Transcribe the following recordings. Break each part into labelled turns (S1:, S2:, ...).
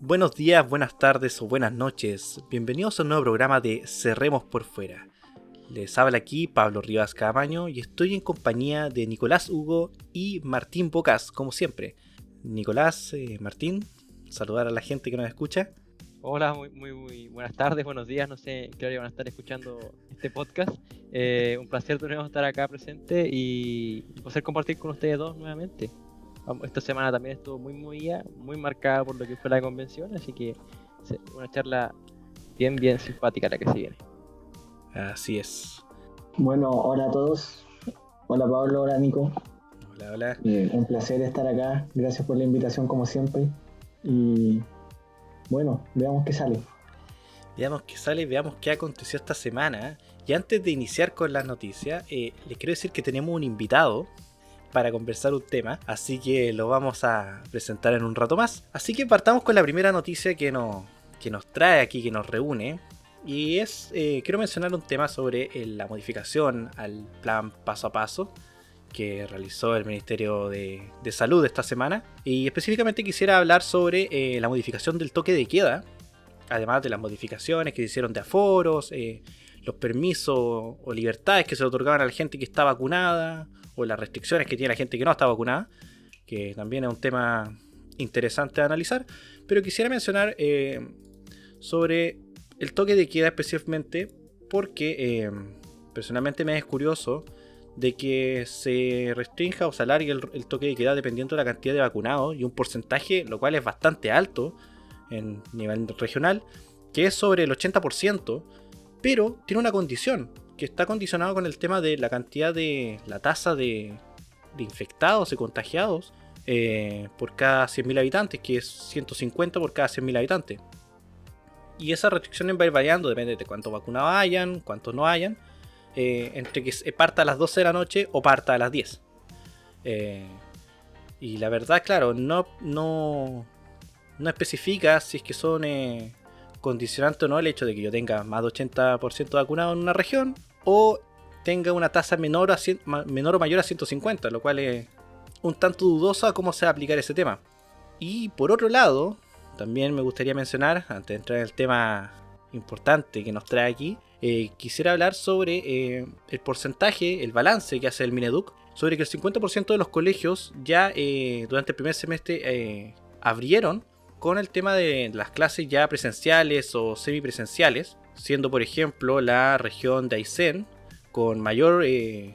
S1: Buenos días, buenas tardes o buenas noches. Bienvenidos a un nuevo programa de Cerremos por Fuera. Les habla aquí Pablo Rivas Camaño y estoy en compañía de Nicolás Hugo y Martín Bocas, como siempre. Nicolás, eh, Martín, saludar a la gente que nos escucha.
S2: Hola, muy, muy, muy buenas tardes, buenos días, no sé qué hora van a estar escuchando este podcast. Eh, un placer de nuevo estar acá presente y poder compartir con ustedes dos nuevamente. Esta semana también estuvo muy muy muy marcada por lo que fue la convención, así que una charla bien bien simpática la que se viene.
S1: Así es.
S3: Bueno, hola a todos. Hola Pablo, hola Nico.
S1: Hola, hola.
S3: Eh, un placer estar acá. Gracias por la invitación como siempre. Y bueno, veamos qué sale.
S1: Veamos qué sale, veamos qué aconteció esta semana. Y antes de iniciar con las noticias, eh, les quiero decir que tenemos un invitado para conversar un tema, así que lo vamos a presentar en un rato más. Así que partamos con la primera noticia que nos, que nos trae aquí, que nos reúne. Y es, eh, quiero mencionar un tema sobre eh, la modificación al plan paso a paso que realizó el Ministerio de, Salud esta semana. Y específicamente quisiera hablar sobre eh, la modificación del toque de queda, además de las modificaciones que se hicieron de aforos, los permisos o libertades que se otorgaban a la gente que está vacunada, o las restricciones que tiene la gente que no está vacunada, que también es un tema interesante de analizar. Pero quisiera mencionar sobre el toque de queda especialmente porque eh, personalmente me es curioso de que se restrinja o se alargue el, toque de queda dependiendo de la cantidad de vacunados y un porcentaje, lo cual es bastante alto en nivel regional, que es sobre el 80%, pero tiene una condición, que está condicionado con el tema de la cantidad de la tasa de, infectados y contagiados eh, por cada 100.000 habitantes, que es 150 por cada 100.000 habitantes. Y esas restricciones van variando, depende de cuántos vacunados hayan, cuántos no hayan. Eh, entre que parta a las 12 de la noche o parta a las 10. Eh, y la verdad, claro, no, no, no especifica si es que son condicionantes o no el hecho de que yo tenga más de 80% vacunado en una región o tenga una tasa menor, a menor o mayor a 150, lo cual es un tanto dudosa cómo se va a aplicar ese tema. Y por otro lado, también me gustaría mencionar, antes de entrar en el tema importante que nos trae aquí, eh, quisiera hablar sobre eh, el porcentaje, el balance que hace el Mineduc, sobre que el 50% de los colegios ya eh, durante el primer semestre abrieron con el tema de las clases ya presenciales o semipresenciales, siendo por ejemplo la región de Aysén con mayor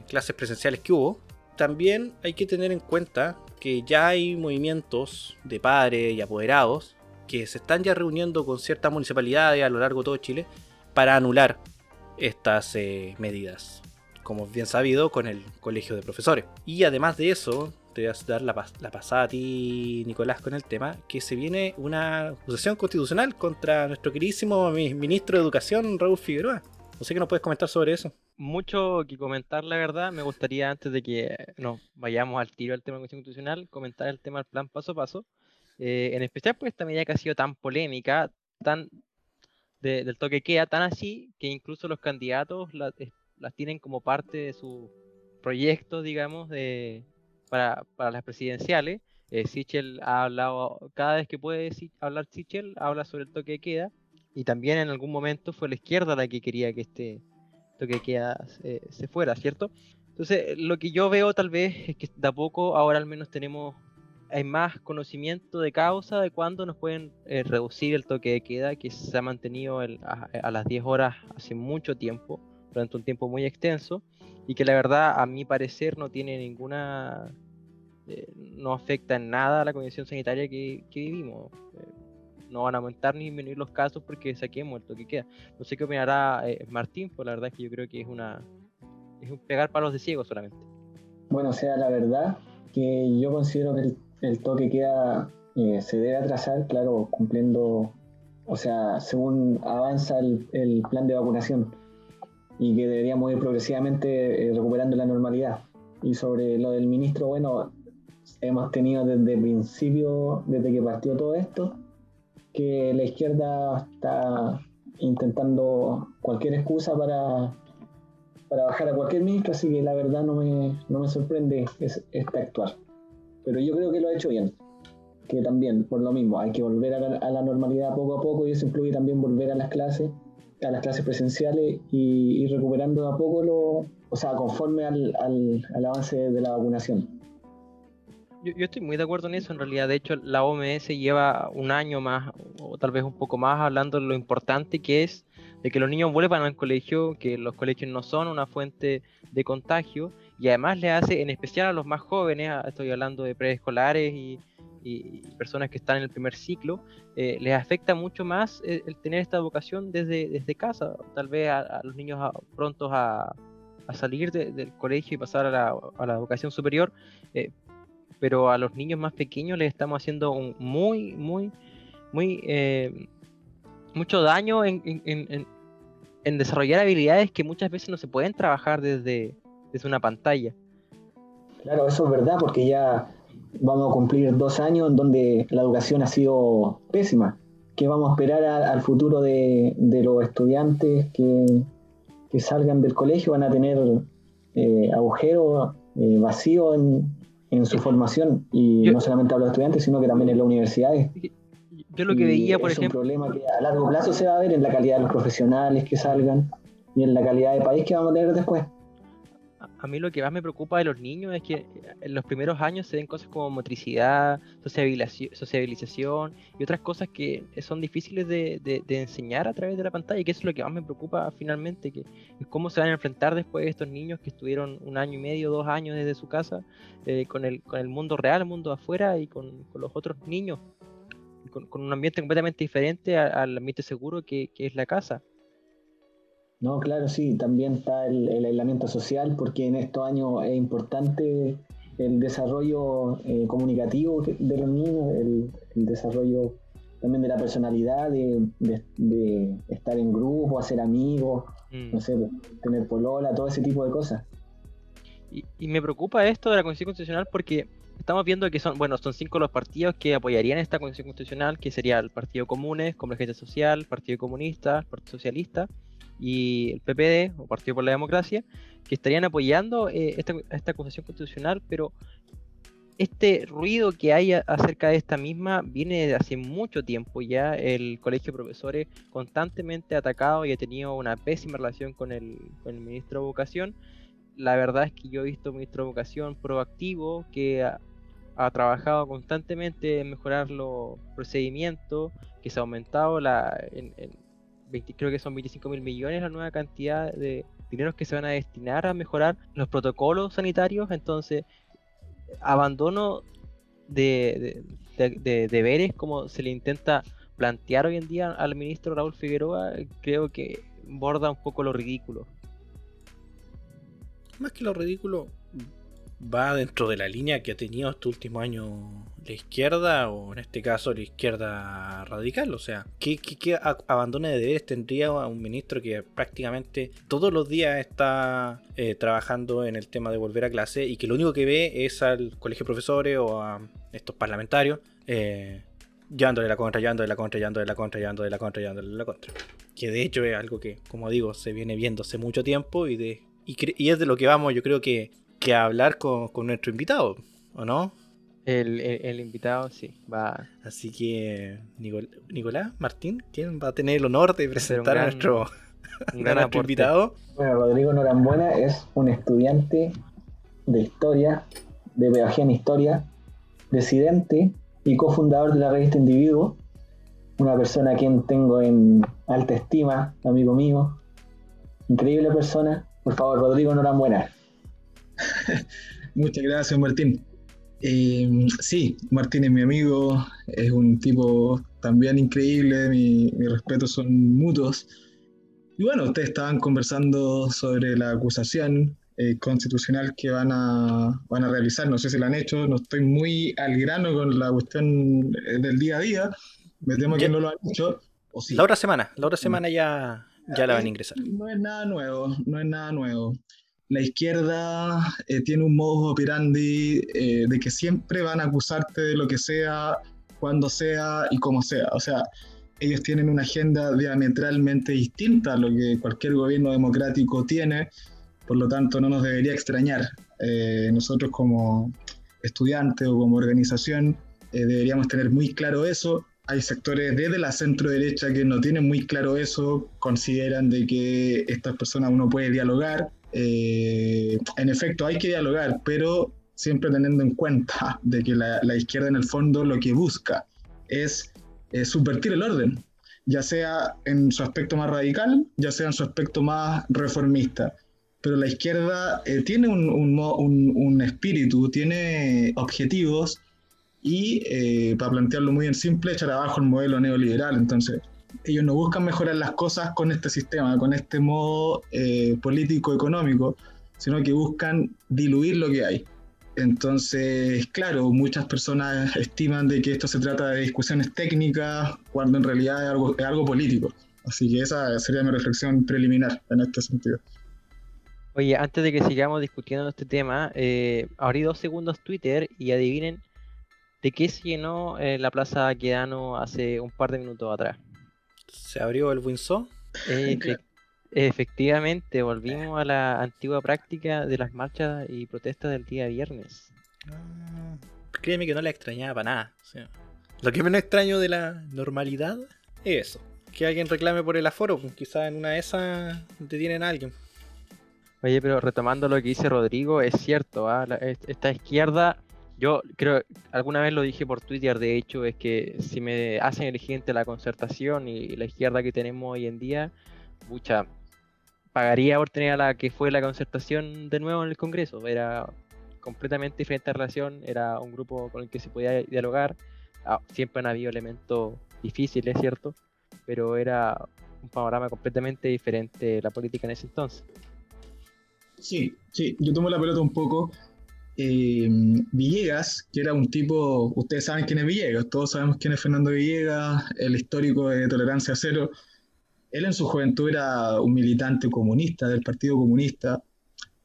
S1: clases presenciales que hubo. También hay que tener en cuenta que ya hay movimientos de padres y apoderados que se están ya reuniendo con ciertas municipalidades a lo largo de todo Chile para anular estas eh, medidas. Como bien sabido, con el colegio de profesores. Y además de eso, te voy a dar la, pasada a ti, Nicolás, con el tema, que se viene una acusación constitucional contra nuestro queridísimo ministro de Educación, Raúl Figueroa. No sé qué nos puedes comentar sobre eso.
S2: Mucho que comentar, la verdad. Me gustaría, antes de que nos vayamos al tiro al tema constitucional, comentar el tema del plan paso a paso. Eh, en especial por esta medida que ha sido tan polémica, tan del toque queda, tan así que incluso los candidatos las tienen como parte de su proyecto, digamos, de, para, las presidenciales. Eh, Sichel ha hablado, cada vez que puede hablar Sichel, habla sobre el toque de queda, y también en algún momento fue la izquierda la que quería que este toque de queda se fuera, ¿cierto? Entonces, lo que yo veo tal vez es que de a poco ahora al menos tenemos hay más conocimiento de causa de cuándo nos pueden eh, reducir el toque de queda que se ha mantenido a, las 10 horas hace mucho tiempo, durante un tiempo muy extenso, y que la verdad a mi parecer no tiene ninguna, eh, no afecta en nada a la condición sanitaria que, vivimos. Eh, no van a aumentar ni disminuir los casos porque saquemos el toque queda. No sé qué opinará Martín, pero la verdad es que yo creo que es una es un pegar palos de ciego solamente.
S3: Bueno, o sea, la verdad que yo considero que el toque queda, eh, se debe atrasar, claro, cumpliendo, o sea, según avanza el, plan de vacunación y que deberíamos ir progresivamente eh, recuperando la normalidad. Y sobre lo del ministro, bueno, hemos tenido desde el principio, desde que partió todo esto, que la izquierda está intentando cualquier excusa para, para bajar a cualquier ministro, así que la verdad no me, no me sorprende este actuar pero yo creo que lo ha hecho bien. que también, por lo mismo, hay que volver a la, normalidad poco a poco y eso incluye también volver a las clases, a las clases presenciales y recuperando a poco lo, o sea, conforme al, al, avance de la vacunación.
S2: Yo, yo, estoy muy de acuerdo en eso, en realidad. De hecho, la OMS lleva un año más, o tal vez un poco más, hablando de lo importante que es de que los niños vuelvan al colegio, que los colegios no son una fuente de contagio, y además le hace, en especial a los más jóvenes, estoy hablando de preescolares y, y personas que están en el primer ciclo, eh, les afecta mucho más el, tener esta educación desde, desde casa. Tal vez a, los niños prontos a, salir del colegio y pasar a la, a la educación superior, eh, pero a los niños más pequeños les estamos haciendo un muy, muy, muy, eh, mucho daño en, en, en, desarrollar habilidades que muchas veces no se pueden trabajar desde, desde una pantalla.
S3: Claro, eso es verdad, porque ya vamos a cumplir dos años en donde la educación ha sido pésima. ¿Qué vamos a esperar al futuro de, los estudiantes que, salgan del colegio? Van a tener eh, agujeros eh, vacíos en, su formación. Y no solamente hablo de estudiantes, sino que también en las universidades.
S2: Yo lo que veía, por ejemplo.
S3: Es un problema que a largo plazo se va a ver en la calidad de los profesionales que salgan y en la calidad de país que vamos a tener después
S2: a mí lo que más me preocupa de los niños es que eh, en los primeros años se ven cosas como motricidad, sociabilización y otras cosas que son difíciles de, enseñar a través de la pantalla, y que eso es lo que más me preocupa finalmente, que es cómo se van a enfrentar después estos niños que estuvieron un año y medio, dos años desde su casa, eh, con, el, con el mundo real, el mundo afuera y con, los otros niños, con, un ambiente completamente diferente al, ambiente seguro que es la casa.
S3: No, claro, sí, también está el, aislamiento social, porque en estos años es importante el desarrollo eh, comunicativo de los niños, el, desarrollo también de la personalidad, de, estar en grupo, hacer amigos, mm. no sé, tener polola, todo ese tipo de cosas.
S2: Y, y, me preocupa esto de la Constitución Constitucional porque estamos viendo que son, bueno, son cinco los partidos que apoyarían esta Constitución Constitucional, que sería el Partido Comunes, Convergencia Social, Partido Comunista, Partido Socialista, y el PPD, o Partido por la Democracia, que estarían apoyando eh, esta, esta acusación constitucional, pero este ruido que hay acerca de esta misma viene de hace mucho tiempo ya. El colegio de profesores constantemente atacado y ha tenido una pésima relación con el, con el ministro de Educación. La verdad es que yo he visto ministro de Educación proactivo que ha, trabajado constantemente en mejorar los procedimientos, que se ha aumentado la, en, creo que son 25 mil millones la nueva cantidad de dineros que se van a destinar a mejorar los protocolos sanitarios, entonces abandono de, deberes como se le intenta plantear hoy en día al ministro Raúl Figueroa, creo que borda un poco lo ridículo.
S1: Más que lo ridículo, va dentro de la línea que ha tenido este último año la izquierda, o en este caso la izquierda radical. O sea, ¿qué, qué, abandono de deberes tendría un ministro que prácticamente todos los días está eh, trabajando en el tema de volver a clase y que lo único que ve es al colegio de profesores o a estos parlamentarios eh, la contra, llevándole la contra, llevándole la contra, llevándole la contra, llevándole la contra. Que de hecho es algo que, como digo, se viene viendo hace mucho tiempo y, de, y, es de lo que vamos, yo creo que, que a hablar con, con nuestro invitado, ¿o no?
S2: El, invitado, sí, va.
S1: Así que, Nicolás, Martín, ¿quién va a tener el honor de presentar a nuestro, invitado?
S3: Bueno, Rodrigo Norambuena es un estudiante de historia, de pedagogía en historia, presidente y cofundador de la revista Individuo, una persona a quien tengo en alta estima, amigo mío, increíble persona. Por favor, Rodrigo Norambuena.
S4: Muchas gracias, Martín. Eh, sí, Martín es mi amigo, es un tipo también increíble, mis mi respetos son mutuos. Y bueno, ustedes estaban conversando sobre la acusación eh, constitucional que van a, van a realizar, no sé si la han hecho, no estoy muy al grano con la cuestión eh, del día a día, me temo que no lo han hecho.
S1: O La otra semana, la otra semana ya, ya la van a ingresar.
S4: No es nada nuevo, no es nada nuevo la izquierda eh, tiene un modus operandi eh, de que siempre van a acusarte de lo que sea, cuando sea y como sea. O sea, ellos tienen una agenda diametralmente distinta a lo que cualquier gobierno democrático tiene, por lo tanto no nos debería extrañar. Eh, nosotros como estudiantes o como organización eh, deberíamos tener muy claro eso. Hay sectores desde la centro derecha que no tienen muy claro eso, consideran de que estas personas uno puede dialogar. Eh, en efecto, hay que dialogar, pero siempre teniendo en cuenta de que la, izquierda en el fondo lo que busca es eh, subvertir el orden, ya sea en su aspecto más radical, ya sea en su aspecto más reformista. Pero la izquierda eh, tiene un, un, espíritu, tiene objetivos y, eh, para plantearlo muy en simple, echar abajo el modelo neoliberal. Entonces, ellos no buscan mejorar las cosas con este sistema, con este modo político-económico, sino que buscan diluir lo que hay. Entonces, claro, muchas personas estiman de que esto se trata de discusiones técnicas cuando en realidad es algo, es algo político. Así que esa sería mi reflexión preliminar en este sentido.
S2: Oye, antes de que sigamos discutiendo este tema, eh, abrí dos segundos Twitter y adivinen de qué se llenó eh, la Plaza Quedano hace un par de minutos atrás.
S1: ¿Se abrió el Winsor?
S2: Eh, Efectivamente, volvimos a la antigua práctica de las marchas y protestas del día viernes.
S1: Ah, créeme que no la extrañaba para nada. lo que menos extraño de la normalidad es eso. Que alguien reclame por el aforo, pues, quizás en una de esas detienen a alguien.
S2: Oye, pero retomando lo que dice Rodrigo, es cierto, ¿ah? esta izquierda, yo creo, alguna vez lo dije por Twitter, de hecho, es que si me hacen elegir entre la concertación y la izquierda que tenemos hoy en día, mucha, pagaría por tener la que fue la concertación de nuevo en el Congreso. Era completamente diferente relación, era un grupo con el que se podía dialogar. Ah, siempre han habido elementos difíciles, ¿cierto? Pero era un panorama completamente diferente la política en ese entonces.
S4: Sí, sí, yo tomo la pelota un poco. Eh, Villegas, que era un tipo, ustedes saben quién es Villegas, todos sabemos quién es Fernando Villegas, el histórico de tolerancia cero él en su juventud era un militante comunista del Partido Comunista,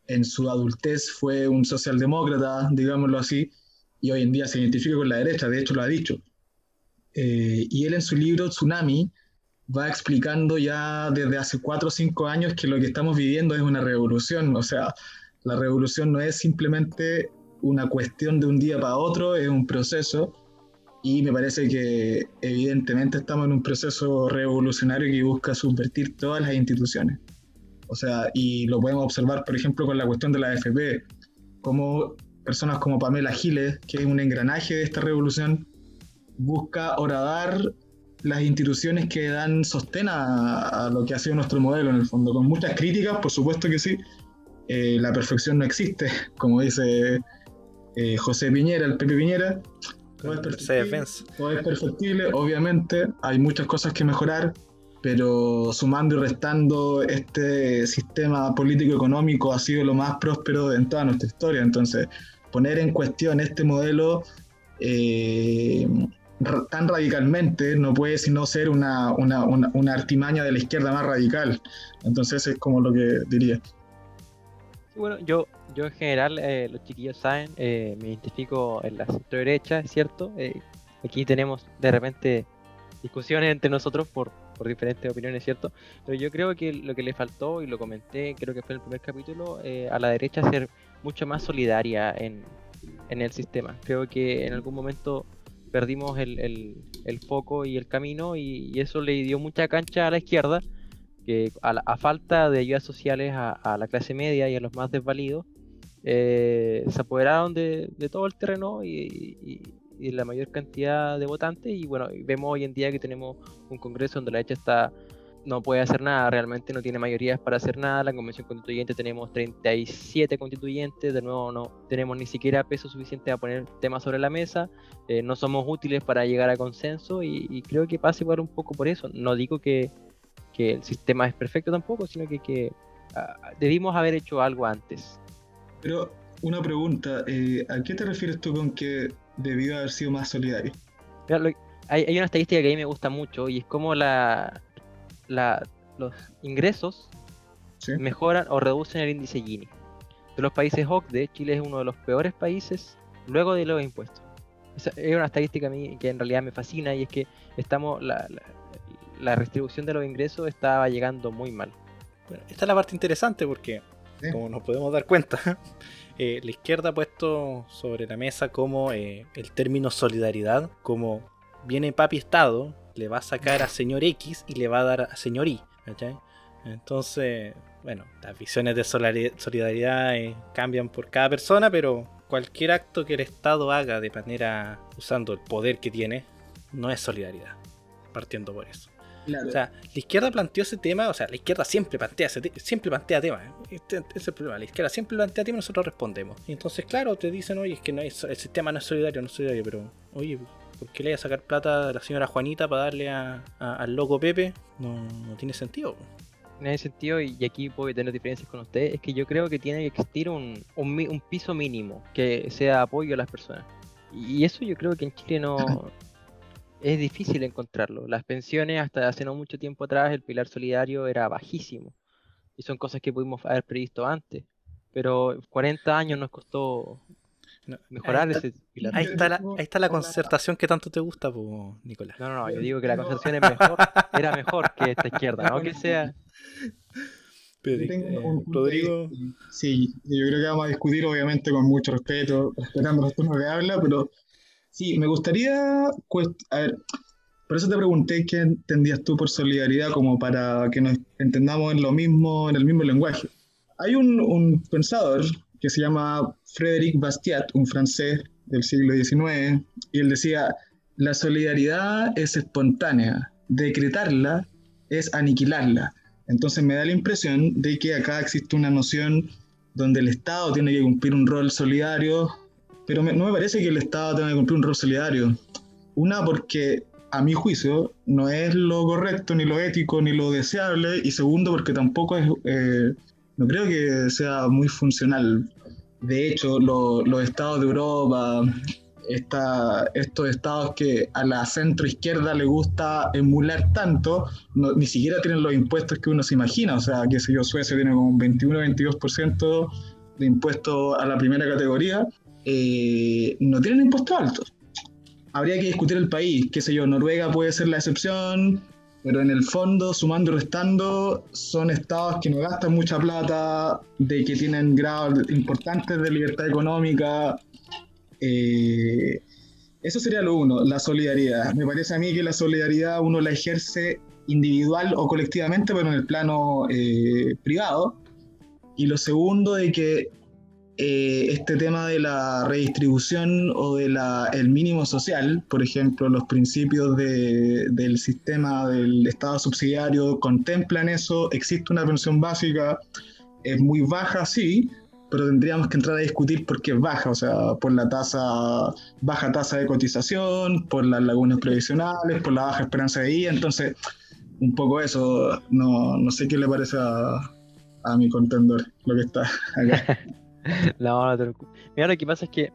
S4: en su adultez fue un socialdemócrata, digámoslo así, y hoy en día se identifica con la derecha, de hecho lo ha dicho. Eh, y él en su libro Tsunami va explicando ya desde hace cuatro o cinco años que lo que estamos viviendo es una revolución, o sea, la revolución no es simplemente una cuestión de un día para otro, es un proceso y me parece que evidentemente estamos en un proceso revolucionario que busca subvertir todas las instituciones. O sea, y lo podemos observar, por ejemplo, con la cuestión de la AFP, como personas como Pamela Giles, que es un engranaje de esta revolución, busca horadar las instituciones que dan sostén a, lo que ha sido nuestro modelo en el fondo, con muchas críticas, por supuesto que sí. Eh, la perfección no existe, como dice eh, José Piñera, el Pepe Piñera, todo es, perfectible, obviamente, hay muchas cosas que mejorar, pero sumando y restando, este sistema político-económico ha sido lo más próspero en toda nuestra historia. Entonces, poner en cuestión este modelo eh, tan radicalmente no puede sino ser una, una, una, artimaña de la izquierda más radical. Entonces, es como lo que diría.
S2: Bueno, yo yo en general, eh, los chiquillos saben, eh, me identifico en la centro derecha, cierto. Eh, aquí tenemos de repente discusiones entre nosotros por, por diferentes opiniones, ¿cierto? Pero yo creo que lo que le faltó, y lo comenté, creo que fue en el primer capítulo, a la derecha ser mucho más solidaria en, en, el sistema. Creo que en algún momento perdimos el, el, el foco y el camino y, eso le dio mucha cancha a la izquierda, que a, falta de ayudas sociales a, a, la clase media y a los más desvalidos, eh, se apoderaron de, todo el terreno y, la mayor cantidad de votantes. Y bueno, vemos hoy en día que tenemos un Congreso donde la derecha está no puede hacer nada, realmente no tiene mayorías para hacer nada, la convención constituyente tenemos 37 constituyentes, de nuevo no tenemos ni siquiera peso suficiente a poner temas sobre la mesa, eh, no somos útiles para llegar a consenso y, creo que pasa igual un poco por eso, no digo que, que el sistema es perfecto tampoco, sino que, que ah, debimos haber hecho algo antes.
S4: Pero una pregunta, eh, ¿a qué te refieres tú con que debió haber sido más solidario?
S2: hay, una estadística que a mí me gusta mucho y es como la, los ingresos mejoran o reducen el índice Gini. De los países OCDE, Chile es uno de los peores países luego de los impuestos. es una estadística a mí que en realidad me fascina y es que estamos la, la, redistribución de los ingresos estaba llegando muy mal.
S1: esta es la parte interesante porque como nos podemos dar cuenta, eh, la izquierda ha puesto sobre la mesa como eh, el término solidaridad, como viene papi Estado, le va a sacar a señor X y le va a dar a señor Y. ¿cachai? Entonces, bueno, las visiones de solidaridad eh, cambian por cada persona, pero cualquier acto que el Estado haga de manera usando el poder que tiene, no es solidaridad, partiendo por eso. O sea, la izquierda planteó ese tema, o sea, la izquierda siempre plantea, siempre plantea temas. ¿eh? Este, este, es el problema, la izquierda siempre plantea temas y nosotros respondemos. Y entonces, claro, te dicen, oye, es que no el sistema no es solidario, no es solidario, pero, oye, ¿por qué le voy a sacar plata a la señora Juanita para darle al loco Pepe? No, no tiene sentido.
S2: En ese sentido, y aquí puedo tener diferencias con usted, es que yo creo que tiene que existir un, un, piso mínimo que sea apoyo a las personas. Y eso yo creo que en Chile no, es difícil encontrarlo. Las pensiones, hasta hace no mucho tiempo atrás, el pilar solidario era bajísimo. Y son cosas que pudimos haber previsto antes. Pero 40 años nos costó mejorar ese pilar.
S1: Ahí está, la, ahí está la concertación que tanto te gusta, Nicolás.
S2: No, no, no, yo digo que la concertación es mejor, era mejor que esta izquierda, ¿no? Que sea.
S4: Eh, Rodrigo. Sí, yo creo que vamos a discutir, obviamente, con mucho respeto, respetando los turnos que habla, pero Sí, me gustaría, a ver, por eso te pregunté qué entendías tú por solidaridad, como para que nos entendamos en lo mismo, en el mismo lenguaje. Hay un, pensador que se llama Frédéric Bastiat, un francés del siglo XIX, y él decía, la solidaridad es espontánea, decretarla es aniquilarla. Entonces me da la impresión de que acá existe una noción donde el Estado tiene que cumplir un rol solidario pero no me parece que el Estado tenga que cumplir un rol solidario. Una, porque a mi juicio no es lo correcto, ni lo ético, ni lo deseable. Y segundo, porque tampoco es, eh, no creo que sea muy funcional. De hecho, los estados de Europa, estos estados que a la centro izquierda le gusta emular tanto, ni siquiera tienen los impuestos que uno se imagina. O sea, que si yo, Suecia tiene como un 21-22% de impuestos a la primera categoría eh, no tienen impuestos altos. Habría que discutir el país, qué sé yo, Noruega puede ser la excepción, pero en el fondo, sumando y restando, son estados que no gastan mucha plata, de que tienen grados importantes de libertad económica. Eh, eso sería lo uno, la solidaridad. Me parece a mí que la solidaridad uno la ejerce individual o colectivamente, pero en el plano eh, privado. Y lo segundo, de que eh, este tema de la redistribución o del el mínimo social, por ejemplo, los principios del sistema del Estado subsidiario contemplan eso, existe una pensión básica, es muy baja, sí, pero tendríamos que entrar a discutir por qué es baja, o sea, por la tasa, baja tasa de cotización, por las lagunas previsionales, por la baja esperanza de vida, entonces, un poco eso, no, no sé qué le parece a, a mi contendor lo que está acá.
S2: no, no te Mira, lo que pasa es que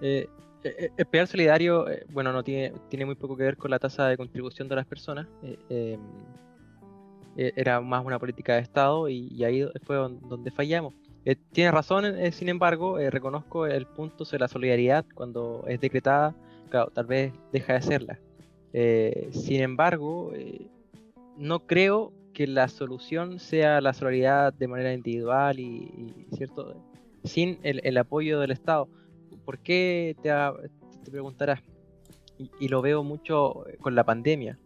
S2: eh, eh, eh, el pegar solidario, bueno, no tiene, tiene muy poco que ver con la tasa de contribución de las personas. Em, era más una política de Estado y, ahí fue donde fallamos. tiene razón, sin embargo, reconozco el punto sobre la solidaridad cuando es decretada, claro, tal vez deja de serla. sin embargo, no creo que la solución sea la solidaridad de manera individual y cierto sin el, apoyo del Estado. ¿Por qué te, preguntarás? Y, lo veo mucho con la pandemia.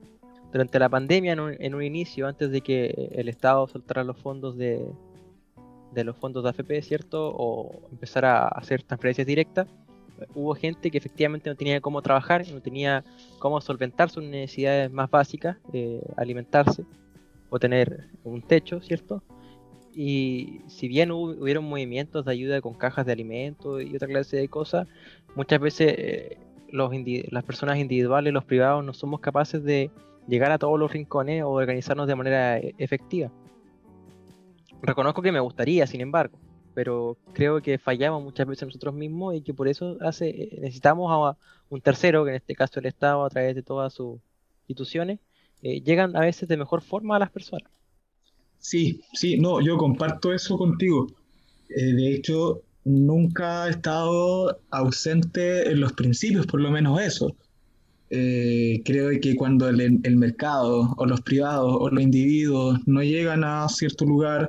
S2: Durante la pandemia, en un, inicio, antes de que el Estado soltara los fondos de, de los fondos de AFP, ¿cierto? O empezara a hacer transferencias directas, hubo gente que efectivamente no tenía cómo trabajar, no tenía cómo solventar sus necesidades más básicas, eh, alimentarse o tener un techo, ¿cierto? Y si bien hubieron movimientos de ayuda con cajas de alimentos y otra clase de cosas, muchas veces eh, los las personas individuales, los privados, no somos capaces de llegar a todos los rincones o organizarnos de manera eh, efectiva. Reconozco que me gustaría, sin embargo, pero creo que fallamos muchas veces nosotros mismos y que por eso eh, necesitamos a un tercero, que en este caso el Estado, a través de todas sus instituciones, llegan a veces de mejor forma a las personas.
S4: Sí, sí, no, yo comparto eso contigo. Eh, de hecho, nunca he estado ausente en los principios, por lo menos eso. Eh, creo que cuando el, mercado o los privados o los individuos no llegan a cierto lugar,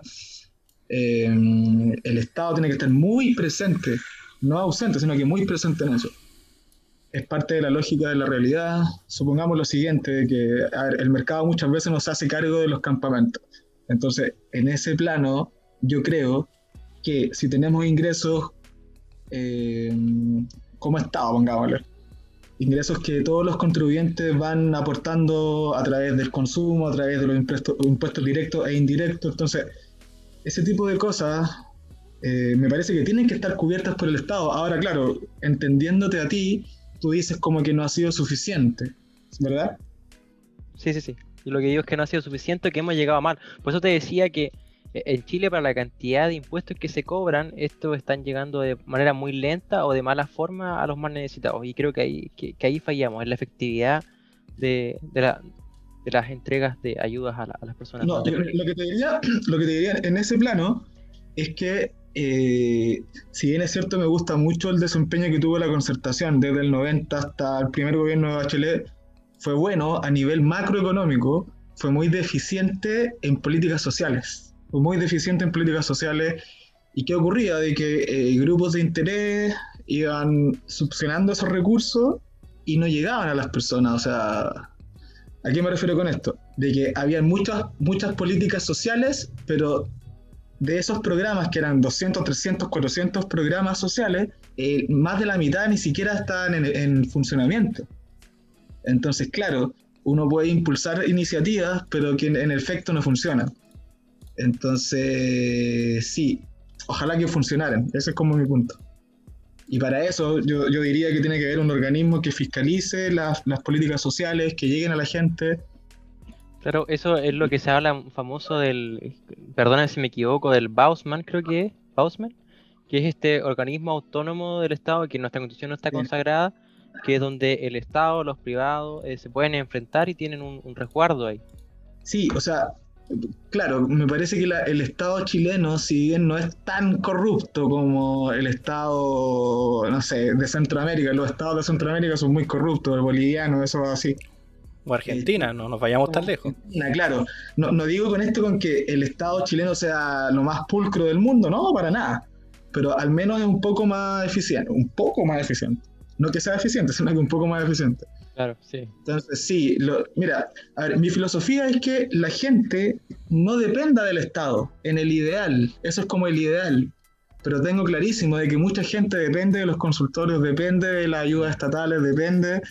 S4: eh, el Estado tiene que estar muy presente, no ausente, sino que muy presente en eso. Es parte de la lógica de la realidad. Supongamos lo siguiente, que el mercado muchas veces nos hace cargo de los campamentos. Entonces, en ese plano, yo creo que si tenemos ingresos eh, como Estado, pongámosle, ingresos que todos los contribuyentes van aportando a través del consumo, a través de los impuestos, impuestos directos e indirectos. Entonces, ese tipo de cosas eh, me parece que tienen que estar cubiertas por el Estado. Ahora, claro, entendiéndote a ti, tú dices como que no ha sido suficiente, ¿verdad?
S2: Sí, sí, sí. Y lo que digo es que no ha sido suficiente, que hemos llegado mal. Por eso te decía que eh, en Chile, para la cantidad de impuestos que se cobran, estos están llegando de manera muy lenta o de mala forma a los más necesitados. Y creo que ahí, que, ahí fallamos, en la efectividad de, las entregas de ayudas a, las personas.
S4: No, lo, que te diría, lo que te diría en ese plano es que, eh, si bien es cierto, me gusta mucho el desempeño que tuvo la concertación desde el 90 hasta el primer gobierno de Bachelet, fue bueno a nivel macroeconómico, fue muy deficiente en políticas sociales muy deficiente en políticas sociales. ¿Y qué ocurría? De que eh, grupos de interés iban succionando esos recursos y no llegaban a las personas. O sea, ¿a qué me refiero con esto? De que había muchas, muchas políticas sociales, pero de esos programas, que eran 200, 300, 400 programas sociales, eh, más de la mitad ni siquiera estaban en, en, funcionamiento. Entonces, claro, uno puede impulsar iniciativas, pero que en, en efecto no funcionan. Entonces, sí, ojalá que funcionaran, ese es como mi punto. Y para eso yo, diría que tiene que haber un organismo que fiscalice las, políticas sociales, que lleguen a la gente.
S2: Claro, eso es lo que se habla famoso del, perdona si me equivoco, del Bausman, creo que es, Bausman, que es este organismo autónomo del Estado, que en nuestra constitución no está consagrada, que es donde el Estado, los privados eh, se pueden enfrentar y tienen un, un resguardo ahí.
S4: Sí, o sea, claro, me parece que el Estado chileno, si bien no es tan corrupto como el Estado, no sé, de Centroamérica, los Estados de Centroamérica son muy corruptos, el boliviano, eso así.
S1: O Argentina, no nos vayamos tan lejos.
S4: claro, no, no digo con esto con que el Estado chileno sea lo más pulcro del mundo, no, para nada. Pero al menos es un poco más eficiente, un poco más eficiente. No que sea eficiente, sino que un poco más eficiente.
S2: Claro, sí.
S4: Entonces, sí, mira, a ver, mi filosofía es que la gente no dependa del Estado, en el ideal, eso es como el ideal, pero tengo clarísimo de que mucha gente depende de los consultorios, depende de las ayudas estatales, depende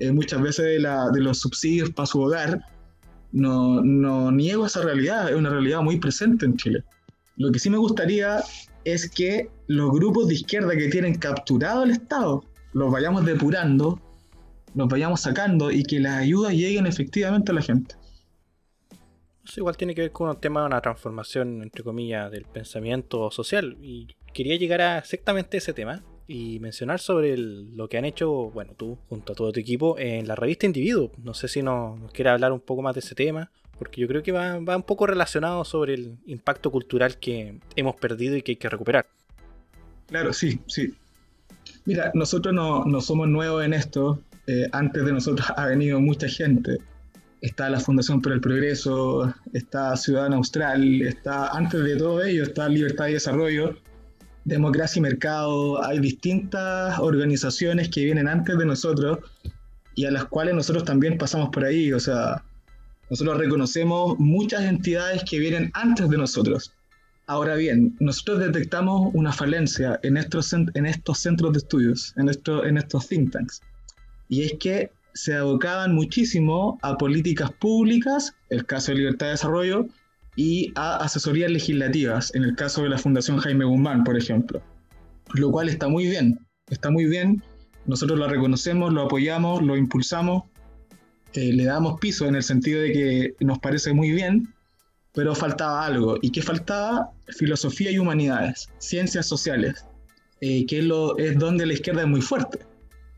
S4: eh, muchas veces de, la, de, los subsidios para su hogar. No, no niego esa realidad, es una realidad muy presente en Chile. Lo que sí me gustaría es que los grupos de izquierda que tienen capturado el Estado los vayamos depurando nos vayamos sacando y que las ayudas lleguen efectivamente a la gente.
S1: Eso igual tiene que ver con un tema de una transformación, entre comillas, del pensamiento social. Y quería llegar a exactamente ese tema y mencionar sobre lo que han hecho, bueno, tú junto a todo tu equipo en la revista Individuo. No sé si nos, nos quiere hablar un poco más de ese tema, porque yo creo que va, va un poco relacionado sobre el impacto cultural que hemos perdido y que hay que recuperar.
S4: Claro, sí, sí. Mira, nosotros no, no somos nuevos en esto. Eh, antes de nosotros ha venido mucha gente. Está la Fundación por el Progreso, está Ciudadana Austral, está, antes de todo ello, está Libertad y Desarrollo, Democracia y Mercado. Hay distintas organizaciones que vienen antes de nosotros y a las cuales nosotros también pasamos por ahí. O sea, nosotros reconocemos muchas entidades que vienen antes de nosotros. Ahora bien, nosotros detectamos una falencia en estos, en estos centros de estudios, en, en estos think tanks y es que se abocaban muchísimo a políticas públicas, el caso de libertad de desarrollo, y a asesorías legislativas, en el caso de la Fundación Jaime Guzmán, por ejemplo. Lo cual está muy bien, está muy bien, nosotros lo reconocemos, lo apoyamos, lo impulsamos, eh, le damos piso en el sentido de que nos parece muy bien, pero faltaba algo. ¿Y qué faltaba? Filosofía y humanidades, ciencias sociales, eh, que lo, es donde la izquierda es muy fuerte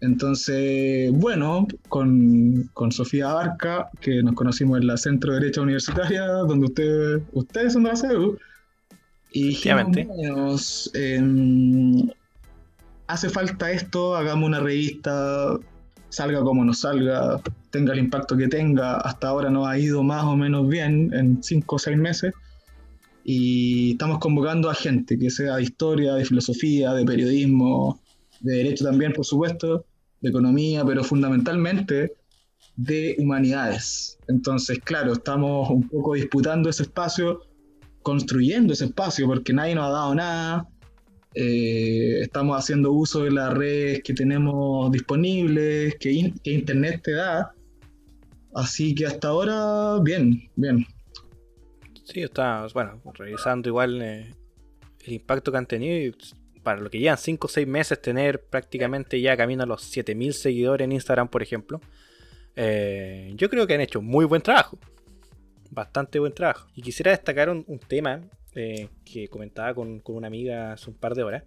S4: entonces, bueno, con, Sofía Barca, que nos conocimos en la Centro Derecha Universitaria, donde ustedes, ustedes son de la CEU, y dijimos, em, hace falta esto, hagamos una revista, salga como nos salga, tenga el impacto que tenga, hasta ahora nos ha ido más o menos bien en cinco o seis meses, y estamos convocando a gente que sea de historia, de filosofía, de periodismo, de derecho también, por supuesto, de economía, pero fundamentalmente de humanidades. Entonces, claro, estamos un poco disputando ese espacio, construyendo ese espacio, porque nadie nos ha dado nada. Eh, estamos haciendo uso de las redes que tenemos disponibles, que, Internet te da. Así que hasta ahora, bien, bien.
S1: Sí, está, bueno, revisando igual eh, el impacto que han tenido y para lo que llevan 5 o 6 meses tener prácticamente ya camino a los 7000 seguidores en Instagram, por ejemplo. Eh, yo creo que han hecho muy buen trabajo. Bastante buen trabajo. Y quisiera destacar un, tema eh, que comentaba con, con, una amiga hace un par de horas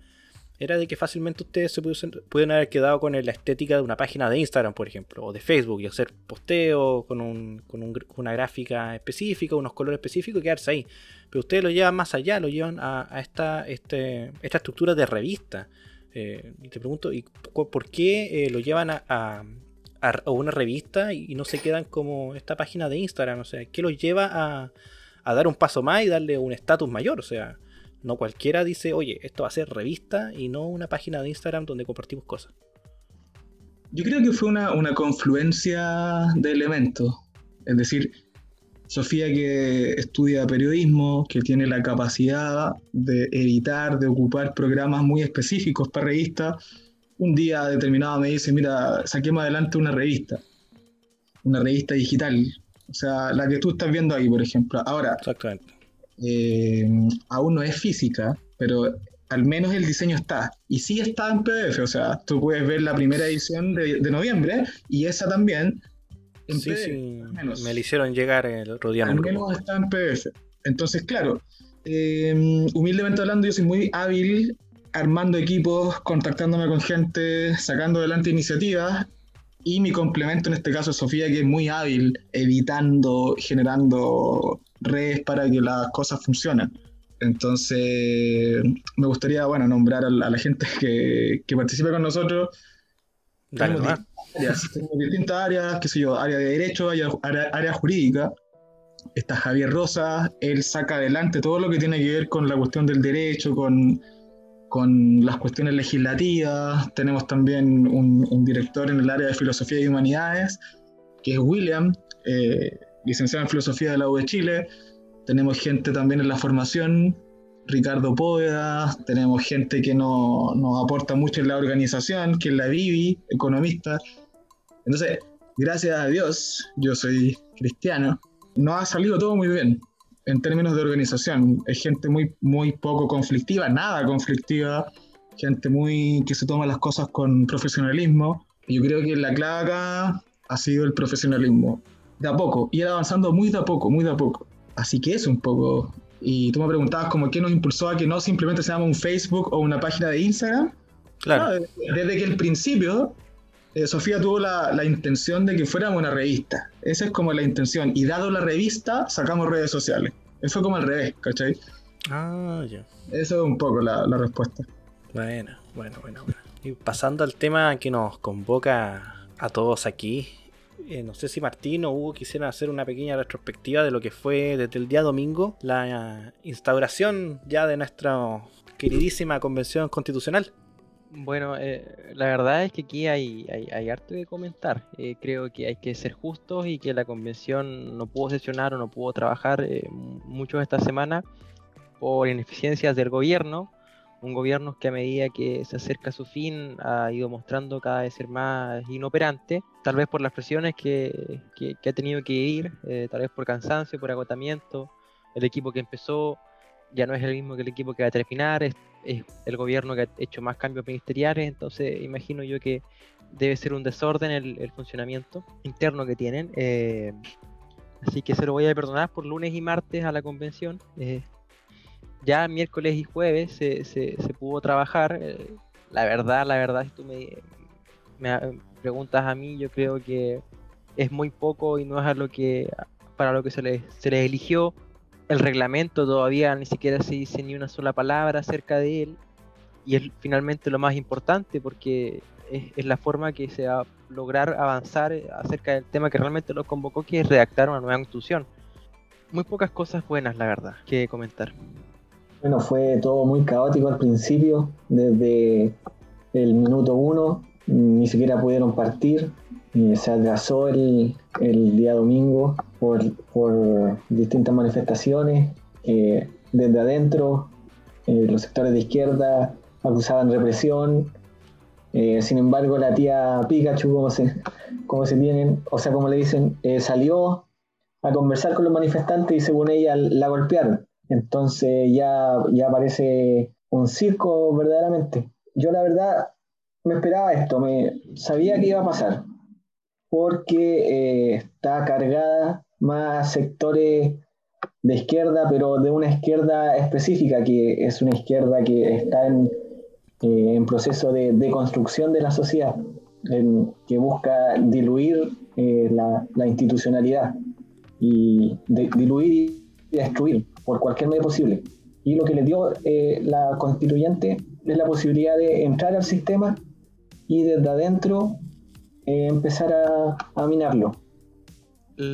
S1: era de que fácilmente ustedes se pueden, haber quedado con la estética de una página de Instagram, por ejemplo, o de Facebook, y hacer posteo con, un, con una gráfica específica, unos colores específicos y quedarse ahí. Pero ustedes lo llevan más allá, lo llevan a, esta, este, esta estructura de revista. Eh, te pregunto, ¿y por qué eh, lo llevan a, a, una revista y no se quedan como esta página de Instagram? O sea, ¿qué los lleva a, a dar un paso más y darle un estatus mayor? O sea, no cualquiera dice, oye, esto va a ser revista y no una página de Instagram donde compartimos cosas.
S4: Yo creo que fue una, confluencia de elementos. Es decir, Sofía que estudia periodismo, que tiene la capacidad de editar, de ocupar programas muy específicos para revistas, un día determinado me dice, mira, saquemos adelante una revista, una revista digital, o sea, la que tú estás viendo ahí, por ejemplo. Ahora,
S1: Exactamente
S4: eh, aún no es física, pero al menos el diseño está. Y sí está en PDF, o sea, tú puedes ver la primera edición de, noviembre y esa también.
S1: En sí, sí. Me la hicieron llegar el otro día.
S4: Al menos está en PDF. Entonces, claro, eh, humildemente hablando, yo soy muy hábil armando equipos, contactándome con gente, sacando adelante iniciativas. Y mi complemento en este caso es Sofía, que es muy hábil editando, generando redes para que las cosas funcionen. Entonces, me gustaría, bueno, nombrar a la, gente que, que participe con nosotros.
S1: Dale, tenemos,
S4: áreas, distintas áreas, qué sé yo, área de derecho, área, área, jurídica. Está Javier Rosa, él saca adelante todo lo que tiene que ver con la cuestión del derecho, con, con las cuestiones legislativas. Tenemos también un, director en el área de filosofía y humanidades, que es William. Eh, licenciado en Filosofía de la U de Chile. Tenemos gente también en la formación, Ricardo Póveda, tenemos gente que nos aporta mucho en la organización, que es la Vivi, economista. Entonces, gracias a Dios, yo soy cristiano, nos ha salido todo muy bien en términos de organización. Es gente muy, muy poco conflictiva, nada conflictiva, gente muy que se toma las cosas con profesionalismo. Yo creo que la clave acá ha sido el profesionalismo de a poco, ir avanzando muy de a poco, muy de a poco. Así que es un poco. Y tú me preguntabas como qué nos impulsó a que no simplemente se llama un Facebook o una página de Instagram.
S1: Claro.
S4: desde, que el principio eh, Sofía tuvo la, la, intención de que fuéramos una revista. Esa es como la intención. Y dado la revista, sacamos redes sociales. Eso como al revés, ¿cachai?
S1: Ah, ya.
S4: Eso es un poco la, la respuesta.
S1: Bueno, bueno, bueno, bueno. Y pasando al tema que nos convoca a todos aquí, eh, no sé si Martín o Hugo quisieran hacer una pequeña retrospectiva de lo que fue desde el día domingo la instauración ya de nuestra queridísima convención constitucional.
S2: Bueno, eh, la verdad es que aquí hay, hay, harto que comentar. Eh, creo que hay que ser justos y que la convención no pudo sesionar o no pudo trabajar mucho esta semana por ineficiencias del gobierno un gobierno que a medida que se acerca a su fin ha ido mostrando cada vez ser más inoperante, tal vez por las presiones que, ha tenido que ir, eh, tal vez por cansancio, por agotamiento. El equipo que empezó ya no es el mismo que el equipo que va a terminar, es, el gobierno que ha hecho más cambios ministeriales, entonces imagino yo que debe ser un desorden el, funcionamiento interno que tienen. Eh, así que se lo voy a perdonar por lunes y martes a la convención. Eh, ya miércoles y jueves se, se, pudo trabajar. Eh, la verdad, la verdad, si tú me, me, preguntas a mí, yo creo que es muy poco y no es a lo que, para lo que se les, se les eligió. El reglamento todavía ni siquiera se dice ni una sola palabra acerca de él. Y es finalmente lo más importante porque es, la forma que se va a lograr avanzar acerca del tema que realmente lo convocó, que es redactar una nueva constitución muy pocas cosas buenas, la verdad, que comentar.
S3: Bueno, fue todo muy caótico al principio, desde el minuto uno, ni siquiera pudieron partir, se atrasó el, día domingo por, distintas manifestaciones, eh, desde adentro, eh, los sectores de izquierda acusaban represión, eh, sin embargo la tía Pikachu, como se, como se tienen, o sea, como le dicen, salió a conversar con los manifestantes y según ella la golpearon. Entonces ya, ya parece un circo verdaderamente. Yo la verdad me esperaba esto, me sabía que iba a pasar, porque eh, está cargada más sectores de izquierda, pero de una izquierda específica, que es una izquierda que está en, eh, en proceso de, de, construcción de la sociedad, que busca diluir eh, la, la, institucionalidad y diluir y destruir por cualquier medio posible. Y lo que le dio eh, la constituyente es la posibilidad de entrar al sistema y desde adentro empezar a, minarlo.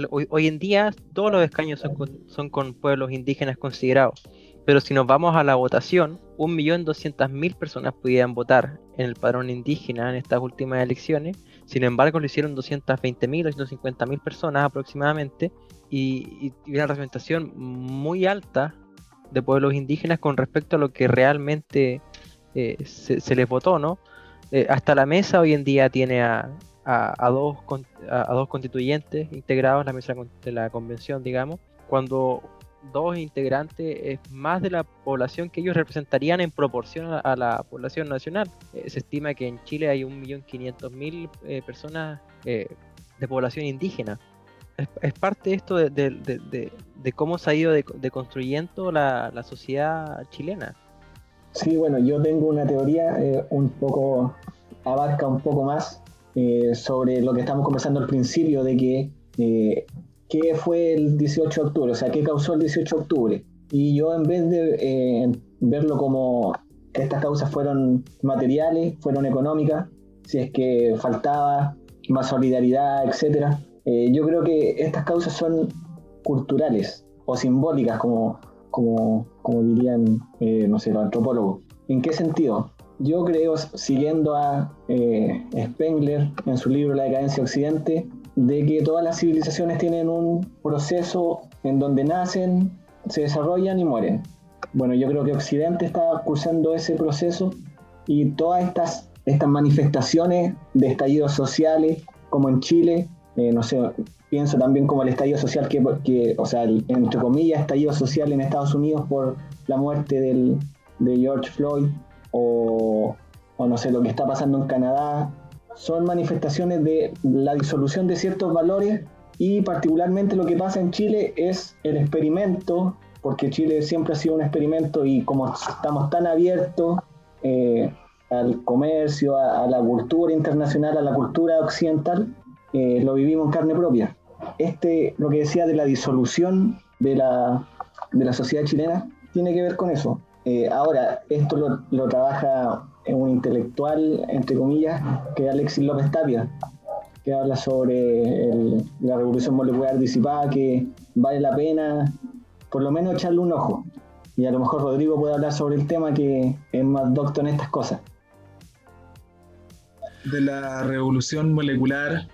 S2: Hoy, en día todos los escaños son con, son con pueblos indígenas considerados, pero si nos vamos a la votación, 1.200.000 personas pudieran votar en el padrón indígena en estas últimas elecciones, sin embargo lo hicieron 220.000 o 150.000 personas aproximadamente, y, una representación muy alta de pueblos indígenas con respecto a lo que realmente eh, se, les votó, ¿no? Eh, hasta la mesa hoy en día tiene a, a, dos, a, dos constituyentes integrados en la mesa de la convención, digamos, cuando dos integrantes es más de la población que ellos representarían en proporción a, la población nacional. Eh, se estima que en Chile hay 1.500.000 personas de población indígena es, parte esto de, cómo se ha ido deconstruyendo la, la sociedad chilena.
S3: Sí, bueno, yo tengo una teoría eh, un poco, abarca un poco más eh, sobre lo que estamos conversando al principio, de que eh, qué fue el 18 de octubre, o sea, qué causó el 18 de octubre. Y yo en vez de verlo como estas causas fueron materiales, fueron económicas, si es que faltaba más solidaridad, etcétera, eh, yo creo que estas causas son culturales o simbólicas, como, como, como dirían, eh, no sé, los antropólogos. ¿En qué sentido? Yo creo, siguiendo a eh, Spengler en su libro La decadencia occidente, de que todas las civilizaciones tienen un proceso en donde nacen, se desarrollan y mueren. Bueno, yo creo que Occidente está cursando ese proceso y todas estas, estas manifestaciones de estallidos sociales, como en Chile, eh, no sé, pienso también como el estallido social que, o sea, entre comillas, estallido social en Estados Unidos por la muerte del, de George Floyd o, no sé, lo que está pasando en Canadá, son manifestaciones de la disolución de ciertos valores y particularmente lo que pasa en Chile es el experimento, porque Chile siempre ha sido un experimento y como estamos tan abiertos eh, al comercio, a, la cultura internacional, a la cultura occidental, eh, lo vivimos en carne propia. Este, lo que decía de la disolución de la, de la sociedad chilena, tiene que ver con eso. Eh, ahora, esto lo, lo, trabaja un intelectual, entre comillas, que es Alexis López Tapia, que habla sobre la revolución molecular disipada, que vale la pena por lo menos echarle un ojo. Y a lo mejor Rodrigo puede hablar sobre el tema que es más docto en estas cosas.
S4: De la revolución molecular